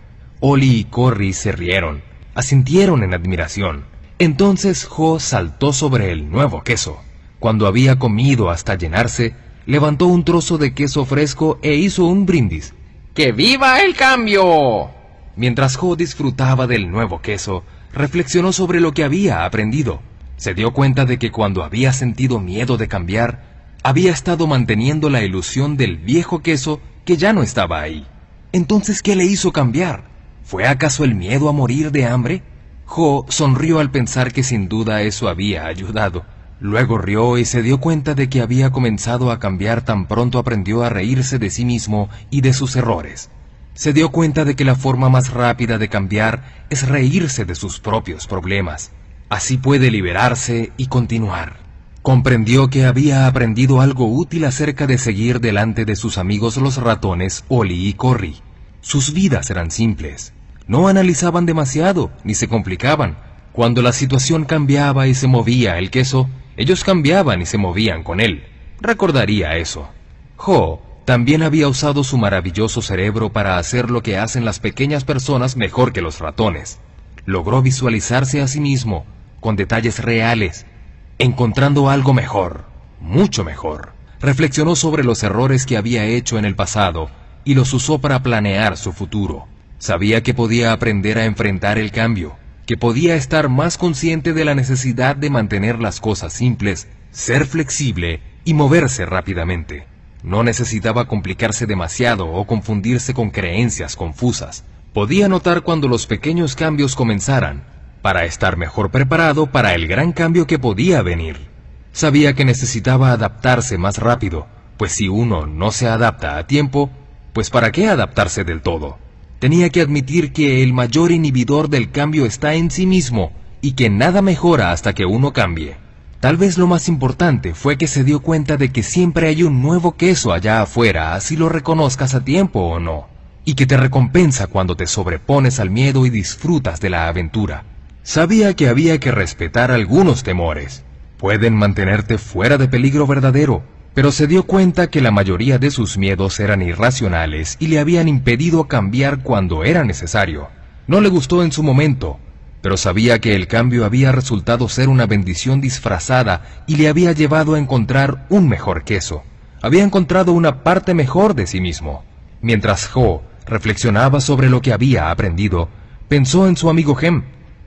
Oli y Corry se rieron, asintieron en admiración. Entonces Ho saltó sobre el nuevo queso. Cuando había comido hasta llenarse, levantó un trozo de queso fresco e hizo un brindis. ¡Que viva el cambio! Mientras Ho disfrutaba del nuevo queso, reflexionó sobre lo que había aprendido. Se dio cuenta de que cuando había sentido miedo de cambiar, había estado manteniendo la ilusión del viejo queso que ya no estaba ahí. Entonces, ¿qué le hizo cambiar? ¿Fue acaso el miedo a morir de hambre? Jo sonrió al pensar que sin duda eso había ayudado. Luego rió y se dio cuenta de que había comenzado a cambiar tan pronto aprendió a reírse de sí mismo y de sus errores se dio cuenta de que la forma más rápida de cambiar es reírse de sus propios problemas. Así puede liberarse y continuar. Comprendió que había aprendido algo útil acerca de seguir delante de sus amigos los ratones Oli y Corry. Sus vidas eran simples. No analizaban demasiado ni se complicaban. Cuando la situación cambiaba y se movía el queso, ellos cambiaban y se movían con él. Recordaría eso. Jo también había usado su maravilloso cerebro para hacer lo que hacen las pequeñas personas mejor que los ratones. Logró visualizarse a sí mismo, con detalles reales, encontrando algo mejor, mucho mejor. Reflexionó sobre los errores que había hecho en el pasado y los usó para planear su futuro. Sabía que podía aprender a enfrentar el cambio, que podía estar más consciente de la necesidad de mantener las cosas simples, ser flexible y moverse rápidamente. No necesitaba complicarse demasiado o confundirse con creencias confusas. Podía notar cuando los pequeños cambios comenzaran, para estar mejor preparado para el gran cambio que podía venir. Sabía que necesitaba adaptarse más rápido, pues si uno no se adapta a tiempo, pues ¿para qué adaptarse del todo? Tenía que admitir que el mayor inhibidor del cambio está en sí mismo y que nada mejora hasta que uno cambie. Tal vez lo más importante fue que se dio cuenta de que siempre hay un nuevo queso allá afuera, así lo reconozcas a tiempo o no, y que te recompensa cuando te sobrepones al miedo y disfrutas de la aventura. Sabía que había que respetar algunos temores. Pueden mantenerte fuera de peligro verdadero, pero se dio cuenta que la mayoría de sus miedos eran irracionales y le habían impedido cambiar cuando era necesario. No le gustó en su momento, pero sabía que el cambio había resultado ser una bendición disfrazada y le había llevado a encontrar un mejor queso. Había encontrado una parte mejor de sí mismo. Mientras Ho reflexionaba sobre lo que había aprendido, pensó en su amigo Hem.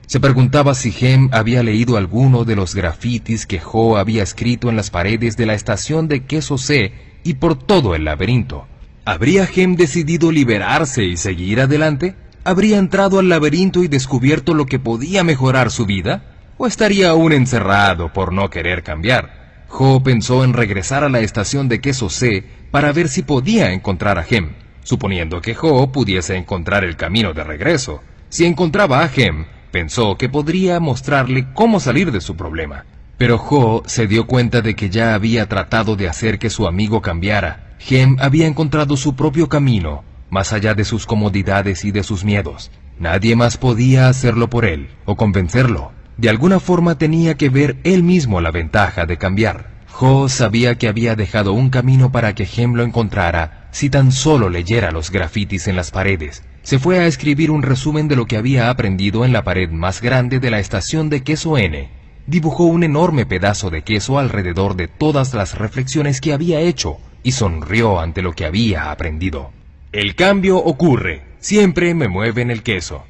Se preguntaba si Hem había leído alguno de los grafitis que Ho había escrito en las paredes de la estación de queso C y por todo el laberinto. ¿Habría Hem decidido liberarse y seguir adelante? ¿Habría entrado al laberinto y descubierto lo que podía mejorar su vida? ¿O estaría aún encerrado por no querer cambiar? Ho pensó en regresar a la estación de queso C para ver si podía encontrar a Hem, suponiendo que Ho pudiese encontrar el camino de regreso. Si encontraba a Hem, pensó que podría mostrarle cómo salir de su problema. Pero Ho se dio cuenta de que ya había tratado de hacer que su amigo cambiara. Hem había encontrado su propio camino, más allá de sus comodidades y de sus miedos. Nadie más podía hacerlo por él o convencerlo. De alguna forma tenía que ver él mismo la ventaja de cambiar. Ho sabía que había dejado un camino para que Hem lo encontrara si tan solo leyera los grafitis en las paredes. Se fue a escribir un resumen de lo que había aprendido en la pared más grande de la estación de queso N dibujó un enorme pedazo de queso alrededor de todas las reflexiones que había hecho y sonrió ante lo que había aprendido. El cambio ocurre, siempre me mueve en el queso.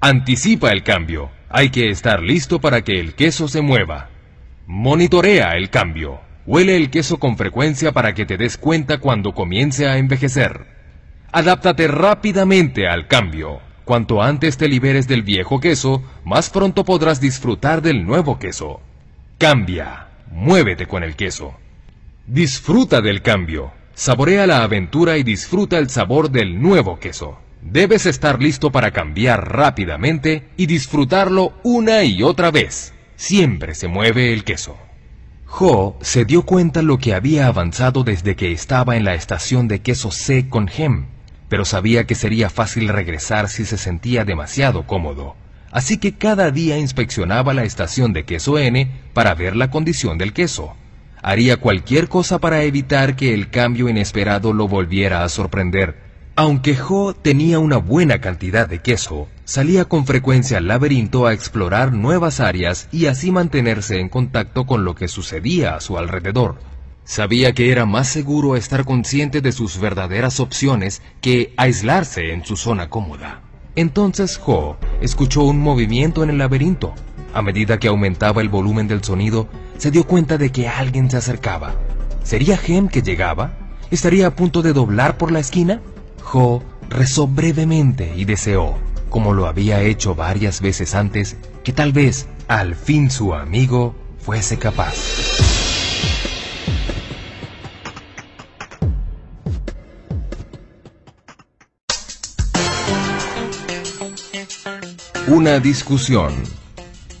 Anticipa el cambio, hay que estar listo para que el queso se mueva. Monitorea el cambio, huele el queso con frecuencia para que te des cuenta cuando comience a envejecer. Adáptate rápidamente al cambio, Cuanto antes te liberes del viejo queso, más pronto podrás disfrutar del nuevo queso. Cambia, muévete con el queso. Disfruta del cambio, saborea la aventura y disfruta el sabor del nuevo queso. Debes estar listo para cambiar rápidamente y disfrutarlo una y otra vez. Siempre se mueve el queso. Ho se dio cuenta lo que había avanzado desde que estaba en la estación de queso C con Hem pero sabía que sería fácil regresar si se sentía demasiado cómodo. Así que cada día inspeccionaba la estación de queso N para ver la condición del queso. Haría cualquier cosa para evitar que el cambio inesperado lo volviera a sorprender. Aunque Ho tenía una buena cantidad de queso, salía con frecuencia al laberinto a explorar nuevas áreas y así mantenerse en contacto con lo que sucedía a su alrededor. Sabía que era más seguro estar consciente de sus verdaderas opciones que aislarse en su zona cómoda. Entonces Ho escuchó un movimiento en el laberinto. A medida que aumentaba el volumen del sonido, se dio cuenta de que alguien se acercaba. ¿Sería Hem que llegaba? ¿Estaría a punto de doblar por la esquina? Ho rezó brevemente y deseó, como lo había hecho varias veces antes, que tal vez al fin su amigo fuese capaz. Una discusión.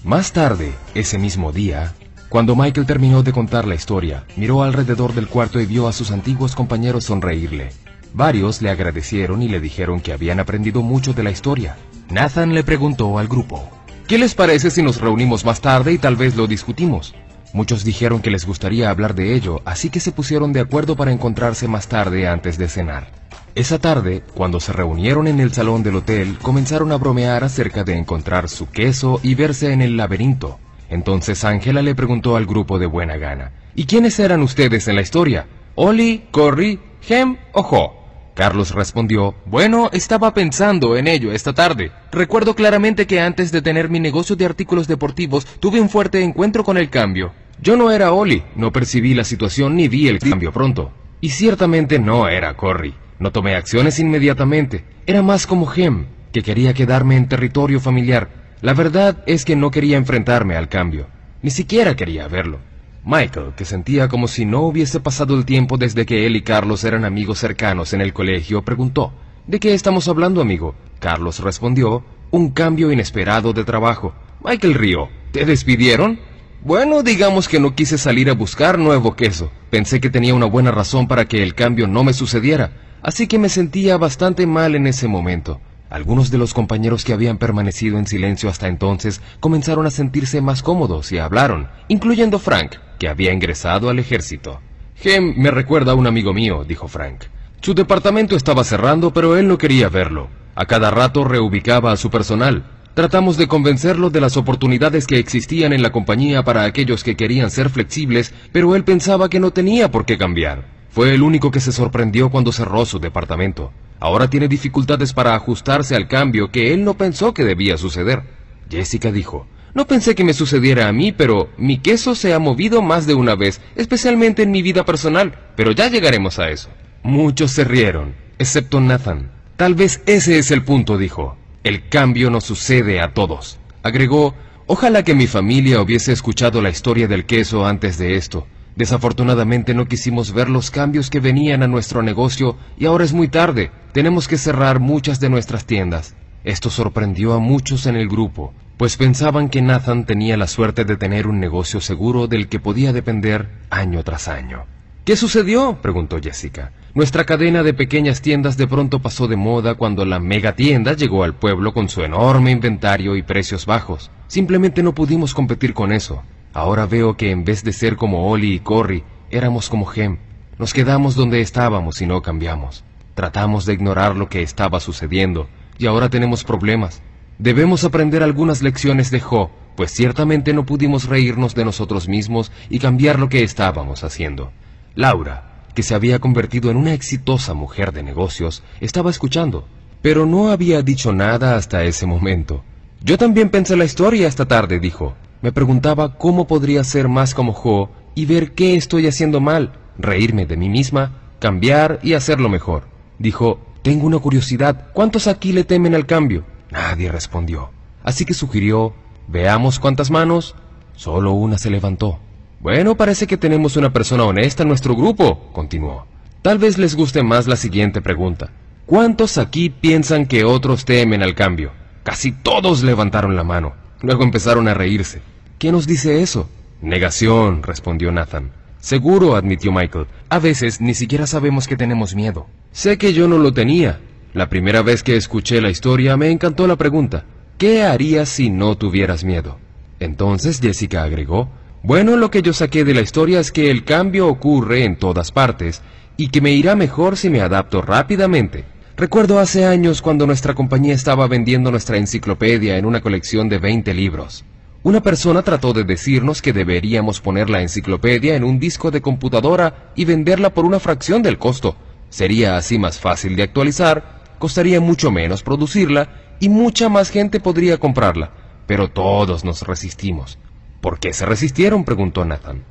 Más tarde, ese mismo día, cuando Michael terminó de contar la historia, miró alrededor del cuarto y vio a sus antiguos compañeros sonreírle. Varios le agradecieron y le dijeron que habían aprendido mucho de la historia. Nathan le preguntó al grupo, ¿qué les parece si nos reunimos más tarde y tal vez lo discutimos? Muchos dijeron que les gustaría hablar de ello, así que se pusieron de acuerdo para encontrarse más tarde antes de cenar. Esa tarde, cuando se reunieron en el salón del hotel, comenzaron a bromear acerca de encontrar su queso y verse en el laberinto. Entonces Ángela le preguntó al grupo de buena gana, ¿y quiénes eran ustedes en la historia? ¿Oli, Corry, Hem o Ho? Carlos respondió, bueno, estaba pensando en ello esta tarde. Recuerdo claramente que antes de tener mi negocio de artículos deportivos tuve un fuerte encuentro con el cambio. Yo no era Oli, no percibí la situación ni vi el cambio pronto. Y ciertamente no era Corry. No tomé acciones inmediatamente. Era más como Hem, que quería quedarme en territorio familiar. La verdad es que no quería enfrentarme al cambio. Ni siquiera quería verlo. Michael, que sentía como si no hubiese pasado el tiempo desde que él y Carlos eran amigos cercanos en el colegio, preguntó, ¿De qué estamos hablando, amigo? Carlos respondió, un cambio inesperado de trabajo. Michael rió. ¿Te despidieron? Bueno, digamos que no quise salir a buscar nuevo queso. Pensé que tenía una buena razón para que el cambio no me sucediera. Así que me sentía bastante mal en ese momento. Algunos de los compañeros que habían permanecido en silencio hasta entonces comenzaron a sentirse más cómodos y hablaron, incluyendo Frank, que había ingresado al ejército. Hem me recuerda a un amigo mío, dijo Frank. Su departamento estaba cerrando, pero él no quería verlo. A cada rato reubicaba a su personal. Tratamos de convencerlo de las oportunidades que existían en la compañía para aquellos que querían ser flexibles, pero él pensaba que no tenía por qué cambiar. Fue el único que se sorprendió cuando cerró su departamento. Ahora tiene dificultades para ajustarse al cambio que él no pensó que debía suceder. Jessica dijo, no pensé que me sucediera a mí, pero mi queso se ha movido más de una vez, especialmente en mi vida personal, pero ya llegaremos a eso. Muchos se rieron, excepto Nathan. Tal vez ese es el punto, dijo. El cambio no sucede a todos. Agregó, ojalá que mi familia hubiese escuchado la historia del queso antes de esto. Desafortunadamente no quisimos ver los cambios que venían a nuestro negocio y ahora es muy tarde. Tenemos que cerrar muchas de nuestras tiendas. Esto sorprendió a muchos en el grupo, pues pensaban que Nathan tenía la suerte de tener un negocio seguro del que podía depender año tras año. ¿Qué sucedió? preguntó Jessica. Nuestra cadena de pequeñas tiendas de pronto pasó de moda cuando la mega tienda llegó al pueblo con su enorme inventario y precios bajos. Simplemente no pudimos competir con eso. Ahora veo que en vez de ser como Oli y Corry, éramos como Gem. Nos quedamos donde estábamos y no cambiamos. Tratamos de ignorar lo que estaba sucediendo, y ahora tenemos problemas. Debemos aprender algunas lecciones de Jo, pues ciertamente no pudimos reírnos de nosotros mismos y cambiar lo que estábamos haciendo. Laura, que se había convertido en una exitosa mujer de negocios, estaba escuchando, pero no había dicho nada hasta ese momento. Yo también pensé la historia esta tarde, dijo. Me preguntaba cómo podría ser más como Jo y ver qué estoy haciendo mal, reírme de mí misma, cambiar y hacerlo mejor. Dijo, tengo una curiosidad, ¿cuántos aquí le temen al cambio? Nadie respondió. Así que sugirió, veamos cuántas manos. Solo una se levantó. Bueno, parece que tenemos una persona honesta en nuestro grupo, continuó. Tal vez les guste más la siguiente pregunta. ¿Cuántos aquí piensan que otros temen al cambio? Casi todos levantaron la mano. Luego empezaron a reírse. ¿Qué nos dice eso? Negación, respondió Nathan. Seguro, admitió Michael. A veces ni siquiera sabemos que tenemos miedo. Sé que yo no lo tenía. La primera vez que escuché la historia me encantó la pregunta. ¿Qué harías si no tuvieras miedo? Entonces Jessica agregó, bueno, lo que yo saqué de la historia es que el cambio ocurre en todas partes y que me irá mejor si me adapto rápidamente. Recuerdo hace años cuando nuestra compañía estaba vendiendo nuestra enciclopedia en una colección de 20 libros. Una persona trató de decirnos que deberíamos poner la enciclopedia en un disco de computadora y venderla por una fracción del costo. Sería así más fácil de actualizar, costaría mucho menos producirla y mucha más gente podría comprarla. Pero todos nos resistimos. ¿Por qué se resistieron? preguntó Nathan.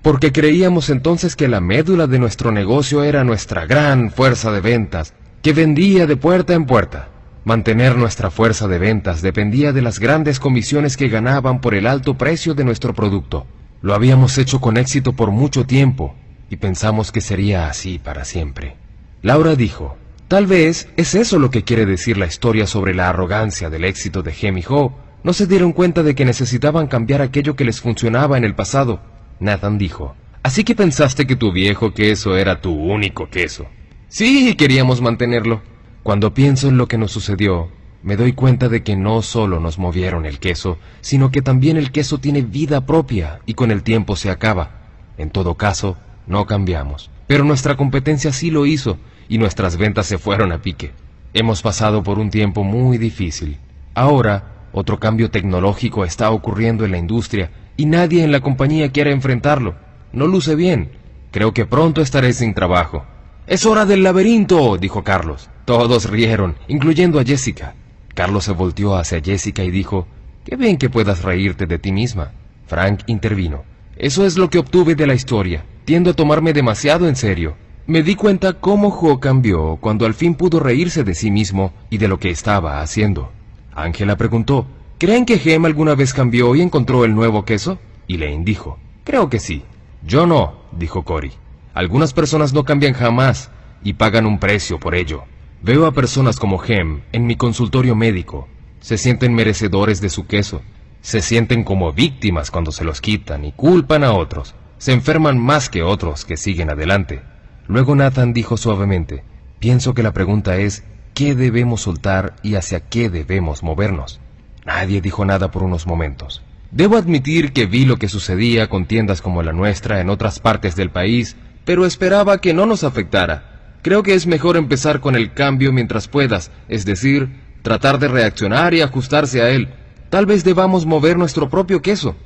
Porque creíamos entonces que la médula de nuestro negocio era nuestra gran fuerza de ventas, que vendía de puerta en puerta. Mantener nuestra fuerza de ventas dependía de las grandes comisiones que ganaban por el alto precio de nuestro producto. Lo habíamos hecho con éxito por mucho tiempo y pensamos que sería así para siempre. Laura dijo, tal vez es eso lo que quiere decir la historia sobre la arrogancia del éxito de Hemi Ho no se dieron cuenta de que necesitaban cambiar aquello que les funcionaba en el pasado. Nathan dijo, Así que pensaste que tu viejo queso era tu único queso. Sí, queríamos mantenerlo. Cuando pienso en lo que nos sucedió, me doy cuenta de que no solo nos movieron el queso, sino que también el queso tiene vida propia y con el tiempo se acaba. En todo caso, no cambiamos. Pero nuestra competencia sí lo hizo y nuestras ventas se fueron a pique. Hemos pasado por un tiempo muy difícil. Ahora, otro cambio tecnológico está ocurriendo en la industria y nadie en la compañía quiere enfrentarlo. No luce bien. Creo que pronto estaré sin trabajo. Es hora del laberinto, dijo Carlos. Todos rieron, incluyendo a Jessica. Carlos se volteó hacia Jessica y dijo, Qué bien que puedas reírte de ti misma. Frank intervino. Eso es lo que obtuve de la historia. Tiendo a tomarme demasiado en serio. Me di cuenta cómo Jo cambió cuando al fin pudo reírse de sí mismo y de lo que estaba haciendo. Ángela preguntó, ¿creen que Gem alguna vez cambió y encontró el nuevo queso? Y Lane dijo, creo que sí. Yo no, dijo Cory. Algunas personas no cambian jamás y pagan un precio por ello. Veo a personas como Gem en mi consultorio médico. Se sienten merecedores de su queso. Se sienten como víctimas cuando se los quitan y culpan a otros. Se enferman más que otros que siguen adelante. Luego Nathan dijo suavemente, pienso que la pregunta es, qué debemos soltar y hacia qué debemos movernos. Nadie dijo nada por unos momentos. Debo admitir que vi lo que sucedía con tiendas como la nuestra en otras partes del país, pero esperaba que no nos afectara. Creo que es mejor empezar con el cambio mientras puedas, es decir, tratar de reaccionar y ajustarse a él. Tal vez debamos mover nuestro propio queso.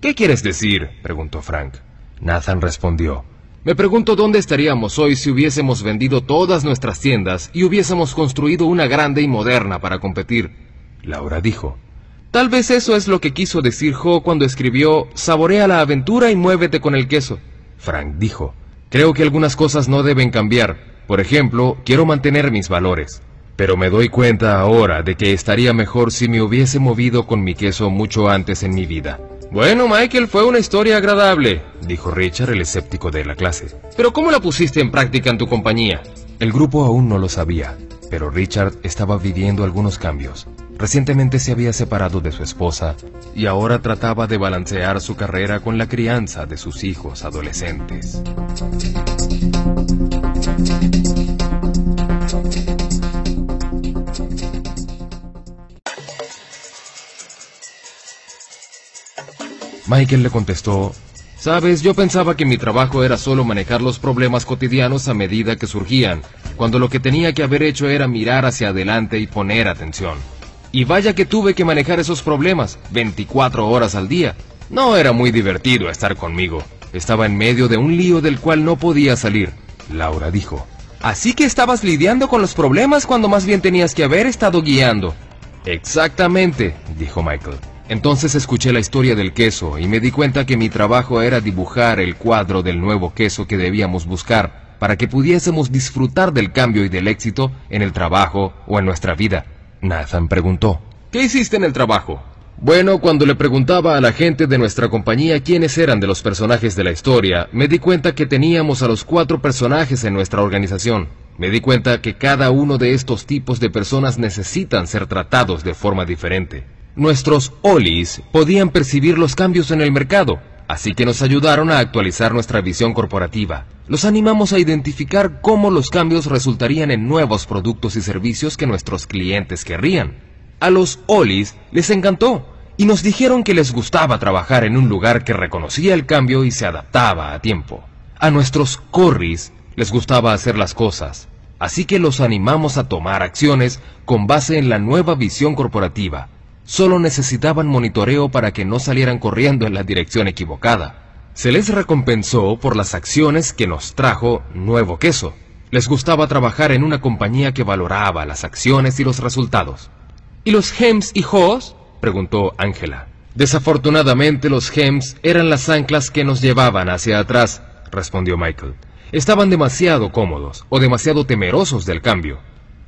¿Qué quieres decir? preguntó Frank. Nathan respondió. Me pregunto dónde estaríamos hoy si hubiésemos vendido todas nuestras tiendas y hubiésemos construido una grande y moderna para competir. Laura dijo. Tal vez eso es lo que quiso decir Jo cuando escribió Saborea la aventura y muévete con el queso. Frank dijo. Creo que algunas cosas no deben cambiar, Por ejemplo, quiero mantener mis valores. Pero me doy cuenta ahora de que estaría mejor si me hubiese movido con mi queso mucho antes en mi vida. Bueno, Michael, fue una historia agradable, dijo Richard, el escéptico de la clase. Pero ¿cómo la pusiste en práctica en tu compañía? El grupo aún no lo sabía, pero Richard estaba viviendo algunos cambios. Recientemente se había separado de su esposa y ahora trataba de balancear su carrera con la crianza de sus hijos adolescentes. Michael le contestó, Sabes, yo pensaba que mi trabajo era solo manejar los problemas cotidianos a medida que surgían, cuando lo que tenía que haber hecho era mirar hacia adelante y poner atención. Y vaya que tuve que manejar esos problemas 24 horas al día. No era muy divertido estar conmigo. Estaba en medio de un lío del cual no podía salir. Laura dijo. Así que estabas lidiando con los problemas cuando más bien tenías que haber estado guiando. Exactamente, dijo Michael. Entonces escuché la historia del queso y me di cuenta que mi trabajo era dibujar el cuadro del nuevo queso que debíamos buscar para que pudiésemos disfrutar del cambio y del éxito en el trabajo o en nuestra vida. Nathan preguntó, ¿qué hiciste en el trabajo? Bueno, cuando le preguntaba a la gente de nuestra compañía quiénes eran de los personajes de la historia, me di cuenta que teníamos a los cuatro personajes en nuestra organización. Me di cuenta que cada uno de estos tipos de personas necesitan ser tratados de forma diferente. Nuestros OLIs podían percibir los cambios en el mercado, así que nos ayudaron a actualizar nuestra visión corporativa. Los animamos a identificar cómo los cambios resultarían en nuevos productos y servicios que nuestros clientes querrían. A los OLIs les encantó y nos dijeron que les gustaba trabajar en un lugar que reconocía el cambio y se adaptaba a tiempo. A nuestros CORRIs les gustaba hacer las cosas, así que los animamos a tomar acciones con base en la nueva visión corporativa solo necesitaban monitoreo para que no salieran corriendo en la dirección equivocada. Se les recompensó por las acciones que nos trajo Nuevo Queso. Les gustaba trabajar en una compañía que valoraba las acciones y los resultados. ¿Y los Hems y Hoss? preguntó Ángela. Desafortunadamente los Hems eran las anclas que nos llevaban hacia atrás, respondió Michael. Estaban demasiado cómodos o demasiado temerosos del cambio.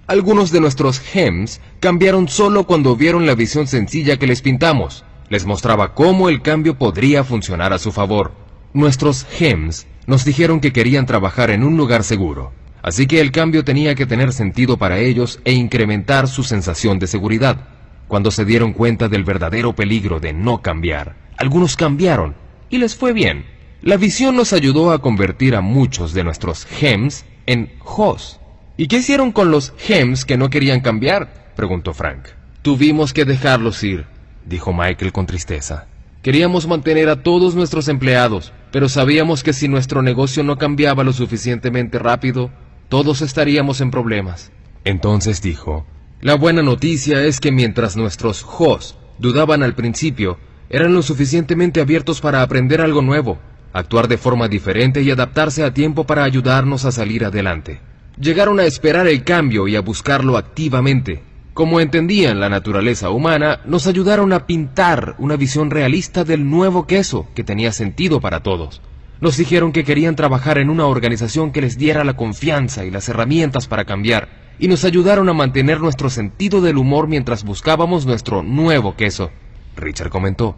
Algunos de nuestros gems cambiaron solo cuando vieron la visión sencilla que les pintamos. Les mostraba cómo el cambio podría funcionar a su favor. Nuestros gems nos dijeron que querían trabajar en un lugar seguro, así que el cambio tenía que tener sentido para ellos e incrementar su sensación de seguridad. Cuando se dieron cuenta del verdadero peligro de no cambiar, algunos cambiaron y les fue bien. La visión nos ayudó a convertir a muchos de nuestros gems en HOS, ¿Y qué hicieron con los gems que no querían cambiar? preguntó Frank. Tuvimos que dejarlos ir, dijo Michael con tristeza. Queríamos mantener a todos nuestros empleados, pero sabíamos que si nuestro negocio no cambiaba lo suficientemente rápido, todos estaríamos en problemas. Entonces dijo, la buena noticia es que mientras nuestros hosts dudaban al principio, eran lo suficientemente abiertos para aprender algo nuevo, actuar de forma diferente y adaptarse a tiempo para ayudarnos a salir adelante. Llegaron a esperar el cambio y a buscarlo activamente. Como entendían la naturaleza humana, nos ayudaron a pintar una visión realista del nuevo queso que tenía sentido para todos. Nos dijeron que querían trabajar en una organización que les diera la confianza y las herramientas para cambiar, y nos ayudaron a mantener nuestro sentido del humor mientras buscábamos nuestro nuevo queso. Richard comentó.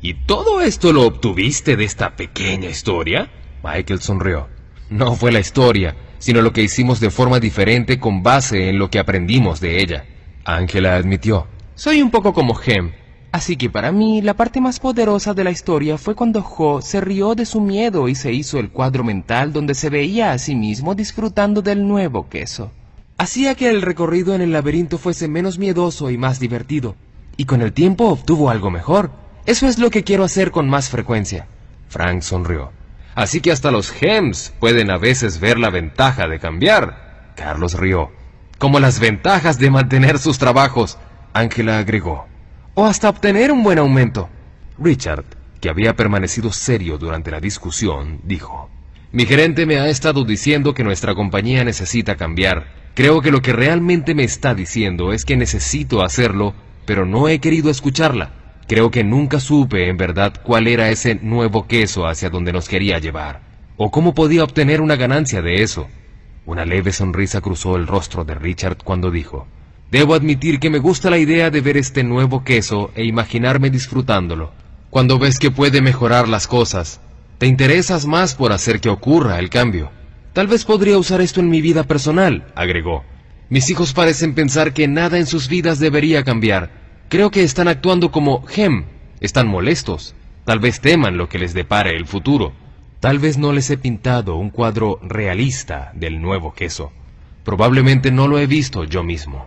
¿Y todo esto lo obtuviste de esta pequeña historia? Michael sonrió. No fue la historia, sino lo que hicimos de forma diferente con base en lo que aprendimos de ella. Ángela admitió, soy un poco como Gem, así que para mí la parte más poderosa de la historia fue cuando Jo se rió de su miedo y se hizo el cuadro mental donde se veía a sí mismo disfrutando del nuevo queso. Hacía que el recorrido en el laberinto fuese menos miedoso y más divertido, y con el tiempo obtuvo algo mejor. Eso es lo que quiero hacer con más frecuencia. Frank sonrió. Así que hasta los gems pueden a veces ver la ventaja de cambiar. Carlos rió. Como las ventajas de mantener sus trabajos, Ángela agregó. O hasta obtener un buen aumento. Richard, que había permanecido serio durante la discusión, dijo. Mi gerente me ha estado diciendo que nuestra compañía necesita cambiar. Creo que lo que realmente me está diciendo es que necesito hacerlo, pero no he querido escucharla. Creo que nunca supe en verdad cuál era ese nuevo queso hacia donde nos quería llevar, o cómo podía obtener una ganancia de eso. Una leve sonrisa cruzó el rostro de Richard cuando dijo, Debo admitir que me gusta la idea de ver este nuevo queso e imaginarme disfrutándolo. Cuando ves que puede mejorar las cosas, te interesas más por hacer que ocurra el cambio. Tal vez podría usar esto en mi vida personal, agregó. Mis hijos parecen pensar que nada en sus vidas debería cambiar. Creo que están actuando como Gem. Están molestos. Tal vez teman lo que les depare el futuro. Tal vez no les he pintado un cuadro realista del nuevo queso. Probablemente no lo he visto yo mismo.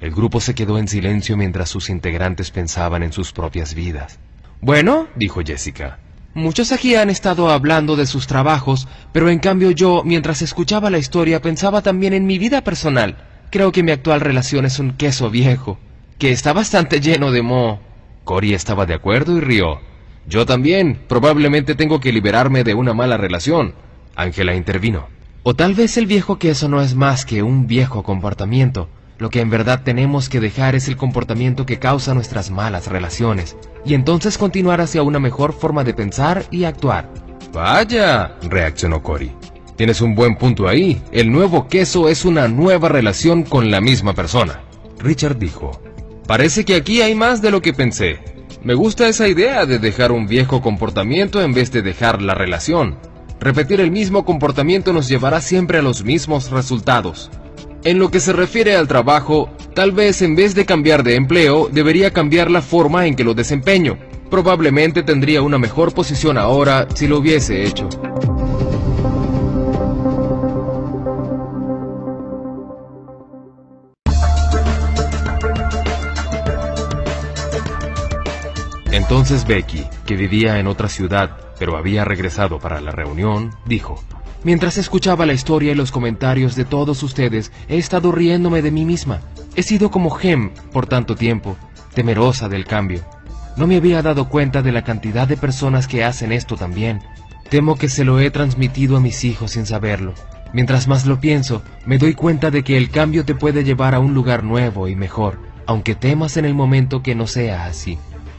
El grupo se quedó en silencio mientras sus integrantes pensaban en sus propias vidas. Bueno, dijo Jessica, muchos aquí han estado hablando de sus trabajos, pero en cambio yo, mientras escuchaba la historia, pensaba también en mi vida personal. Creo que mi actual relación es un queso viejo, que está bastante lleno de moho. Cory estaba de acuerdo y rió. Yo también. Probablemente tengo que liberarme de una mala relación. Ángela intervino. O tal vez el viejo queso no es más que un viejo comportamiento. Lo que en verdad tenemos que dejar es el comportamiento que causa nuestras malas relaciones, y entonces continuar hacia una mejor forma de pensar y actuar. Vaya, reaccionó Cory. Tienes un buen punto ahí. El nuevo queso es una nueva relación con la misma persona. Richard dijo, Parece que aquí hay más de lo que pensé. Me gusta esa idea de dejar un viejo comportamiento en vez de dejar la relación. Repetir el mismo comportamiento nos llevará siempre a los mismos resultados. En lo que se refiere al trabajo, tal vez en vez de cambiar de empleo, debería cambiar la forma en que lo desempeño. Probablemente tendría una mejor posición ahora si lo hubiese hecho. Entonces Becky, que vivía en otra ciudad, pero había regresado para la reunión, dijo, Mientras escuchaba la historia y los comentarios de todos ustedes, he estado riéndome de mí misma. He sido como Gem por tanto tiempo, temerosa del cambio. No me había dado cuenta de la cantidad de personas que hacen esto también. Temo que se lo he transmitido a mis hijos sin saberlo. Mientras más lo pienso, me doy cuenta de que el cambio te puede llevar a un lugar nuevo y mejor, aunque temas en el momento que no sea así.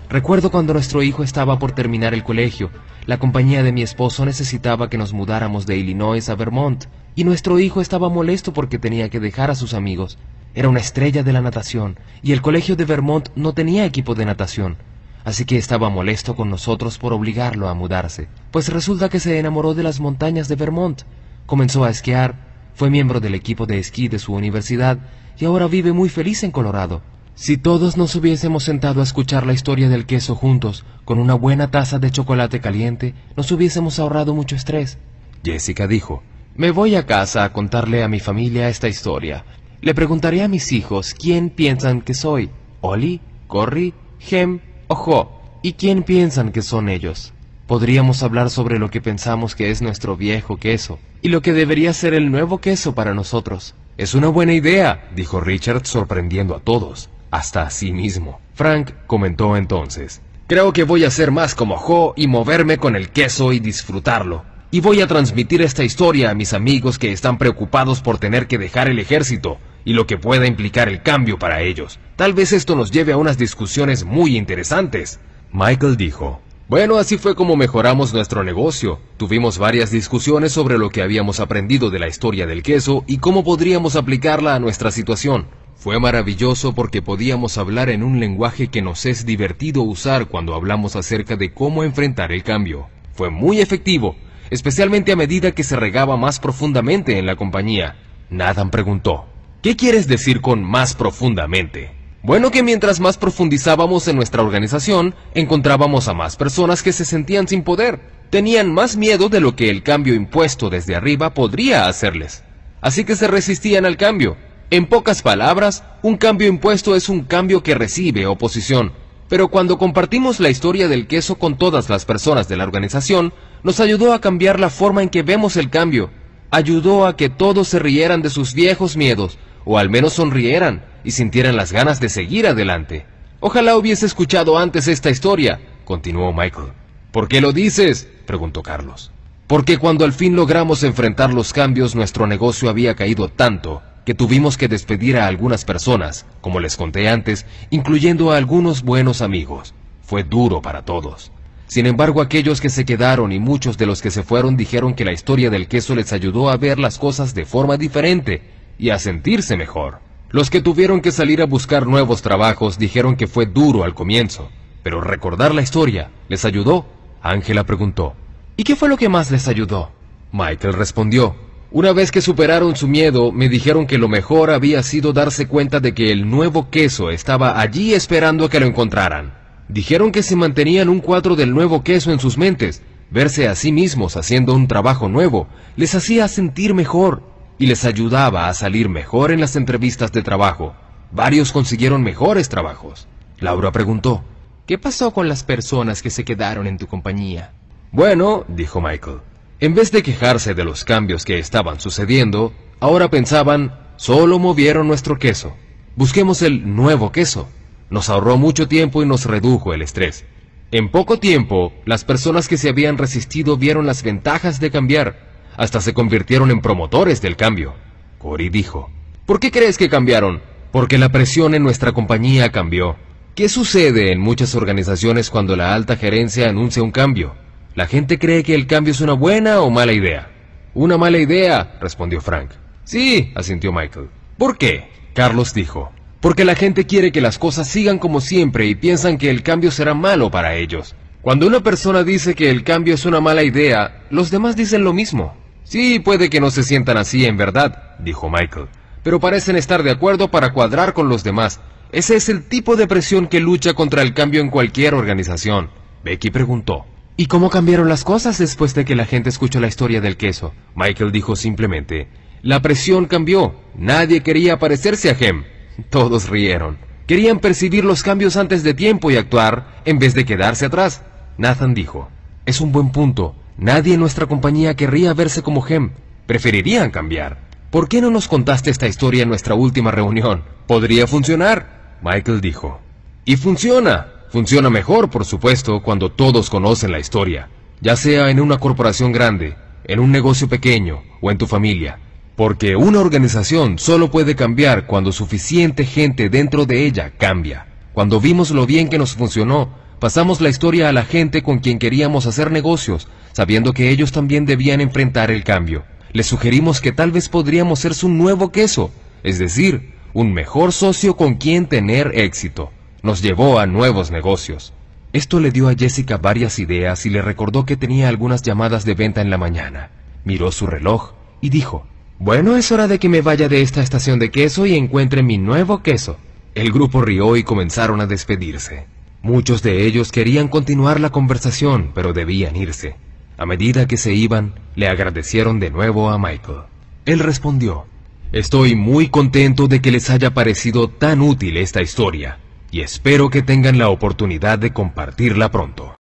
Recuerdo cuando nuestro hijo estaba por terminar el colegio, la compañía de mi esposo necesitaba que nos mudáramos de Illinois a Vermont, y nuestro hijo estaba molesto porque tenía que dejar a sus amigos. Era una estrella de la natación, y el colegio de Vermont no tenía equipo de natación, así que estaba molesto con nosotros por obligarlo a mudarse, pues resulta que se enamoró de las montañas de Vermont, comenzó a esquiar, fue miembro del equipo de esquí de su universidad, y ahora vive muy feliz en Colorado. Si todos nos hubiésemos sentado a escuchar la historia del queso juntos, con una buena taza de chocolate caliente, nos hubiésemos ahorrado mucho estrés. Jessica dijo, Me voy a casa a contarle a mi familia esta historia. Le preguntaré a mis hijos quién piensan que soy, Oli, Corry, Gem o Jo, y quién piensan que son ellos. Podríamos hablar sobre lo que pensamos que es nuestro viejo queso, y lo que debería ser el nuevo queso para nosotros. Es una buena idea, dijo Richard sorprendiendo a todos hasta a sí mismo. Frank comentó entonces, Creo que voy a ser más como Jo y moverme con el queso y disfrutarlo. Y voy a transmitir esta historia a mis amigos que están preocupados por tener que dejar el ejército y lo que pueda implicar el cambio para ellos. Tal vez esto nos lleve a unas discusiones muy interesantes. Michael dijo, bueno, así fue como mejoramos nuestro negocio. Tuvimos varias discusiones sobre lo que habíamos aprendido de la historia del queso y cómo podríamos aplicarla a nuestra situación. Fue maravilloso porque podíamos hablar en un lenguaje que nos es divertido usar cuando hablamos acerca de cómo enfrentar el cambio. Fue muy efectivo, especialmente a medida que se regaba más profundamente en la compañía. Nathan preguntó, ¿qué quieres decir con más profundamente? Bueno que mientras más profundizábamos en nuestra organización, encontrábamos a más personas que se sentían sin poder, tenían más miedo de lo que el cambio impuesto desde arriba podría hacerles. Así que se resistían al cambio, en pocas palabras, un cambio impuesto es un cambio que recibe oposición, pero cuando compartimos la historia del queso con todas las personas de la organización, nos ayudó a cambiar la forma en que vemos el cambio, ayudó a que todos se rieran de sus viejos miedos, o al menos sonrieran y sintieran las ganas de seguir adelante. Ojalá hubiese escuchado antes esta historia, continuó Michael. ¿Por qué lo dices? preguntó Carlos. Porque cuando al fin logramos enfrentar los cambios nuestro negocio había caído tanto que tuvimos que despedir a algunas personas, como les conté antes, incluyendo a algunos buenos amigos. Fue duro para todos. Sin embargo, aquellos que se quedaron y muchos de los que se fueron dijeron que la historia del queso les ayudó a ver las cosas de forma diferente y a sentirse mejor. Los que tuvieron que salir a buscar nuevos trabajos dijeron que fue duro al comienzo, pero recordar la historia les ayudó. Ángela preguntó, ¿y qué fue lo que más les ayudó? Michael respondió, una vez que superaron su miedo, me dijeron que lo mejor había sido darse cuenta de que el nuevo queso estaba allí esperando a que lo encontraran. Dijeron que si mantenían un cuadro del nuevo queso en sus mentes, verse a sí mismos haciendo un trabajo nuevo, les hacía sentir mejor y les ayudaba a salir mejor en las entrevistas de trabajo. Varios consiguieron mejores trabajos. Laura preguntó, ¿qué pasó con las personas que se quedaron en tu compañía? Bueno, dijo Michael, en vez de quejarse de los cambios que estaban sucediendo, ahora pensaban, solo movieron nuestro queso. Busquemos el nuevo queso. Nos ahorró mucho tiempo y nos redujo el estrés. En poco tiempo, las personas que se habían resistido vieron las ventajas de cambiar. Hasta se convirtieron en promotores del cambio. Cory dijo, ¿por qué crees que cambiaron? Porque la presión en nuestra compañía cambió. ¿Qué sucede en muchas organizaciones cuando la alta gerencia anuncia un cambio? La gente cree que el cambio es una buena o mala idea. Una mala idea, respondió Frank. Sí, asintió Michael. ¿Por qué? Carlos dijo. Porque la gente quiere que las cosas sigan como siempre y piensan que el cambio será malo para ellos. Cuando una persona dice que el cambio es una mala idea, los demás dicen lo mismo. Sí, puede que no se sientan así en verdad, dijo Michael, pero parecen estar de acuerdo para cuadrar con los demás. Ese es el tipo de presión que lucha contra el cambio en cualquier organización. Becky preguntó. ¿Y cómo cambiaron las cosas después de que la gente escuchó la historia del queso? Michael dijo simplemente, la presión cambió. Nadie quería parecerse a Hem. [laughs] Todos rieron. Querían percibir los cambios antes de tiempo y actuar en vez de quedarse atrás. Nathan dijo, es un buen punto. Nadie en nuestra compañía querría verse como Hem. Preferirían cambiar. ¿Por qué no nos contaste esta historia en nuestra última reunión? Podría funcionar. Michael dijo. Y funciona. Funciona mejor, por supuesto, cuando todos conocen la historia, ya sea en una corporación grande, en un negocio pequeño o en tu familia. Porque una organización solo puede cambiar cuando suficiente gente dentro de ella cambia. Cuando vimos lo bien que nos funcionó, pasamos la historia a la gente con quien queríamos hacer negocios, sabiendo que ellos también debían enfrentar el cambio. Les sugerimos que tal vez podríamos ser su nuevo queso, es decir, un mejor socio con quien tener éxito nos llevó a nuevos negocios. Esto le dio a Jessica varias ideas y le recordó que tenía algunas llamadas de venta en la mañana. Miró su reloj y dijo, Bueno, es hora de que me vaya de esta estación de queso y encuentre mi nuevo queso. El grupo rió y comenzaron a despedirse. Muchos de ellos querían continuar la conversación, pero debían irse. A medida que se iban, le agradecieron de nuevo a Michael. Él respondió, Estoy muy contento de que les haya parecido tan útil esta historia y espero que tengan la oportunidad de compartirla pronto.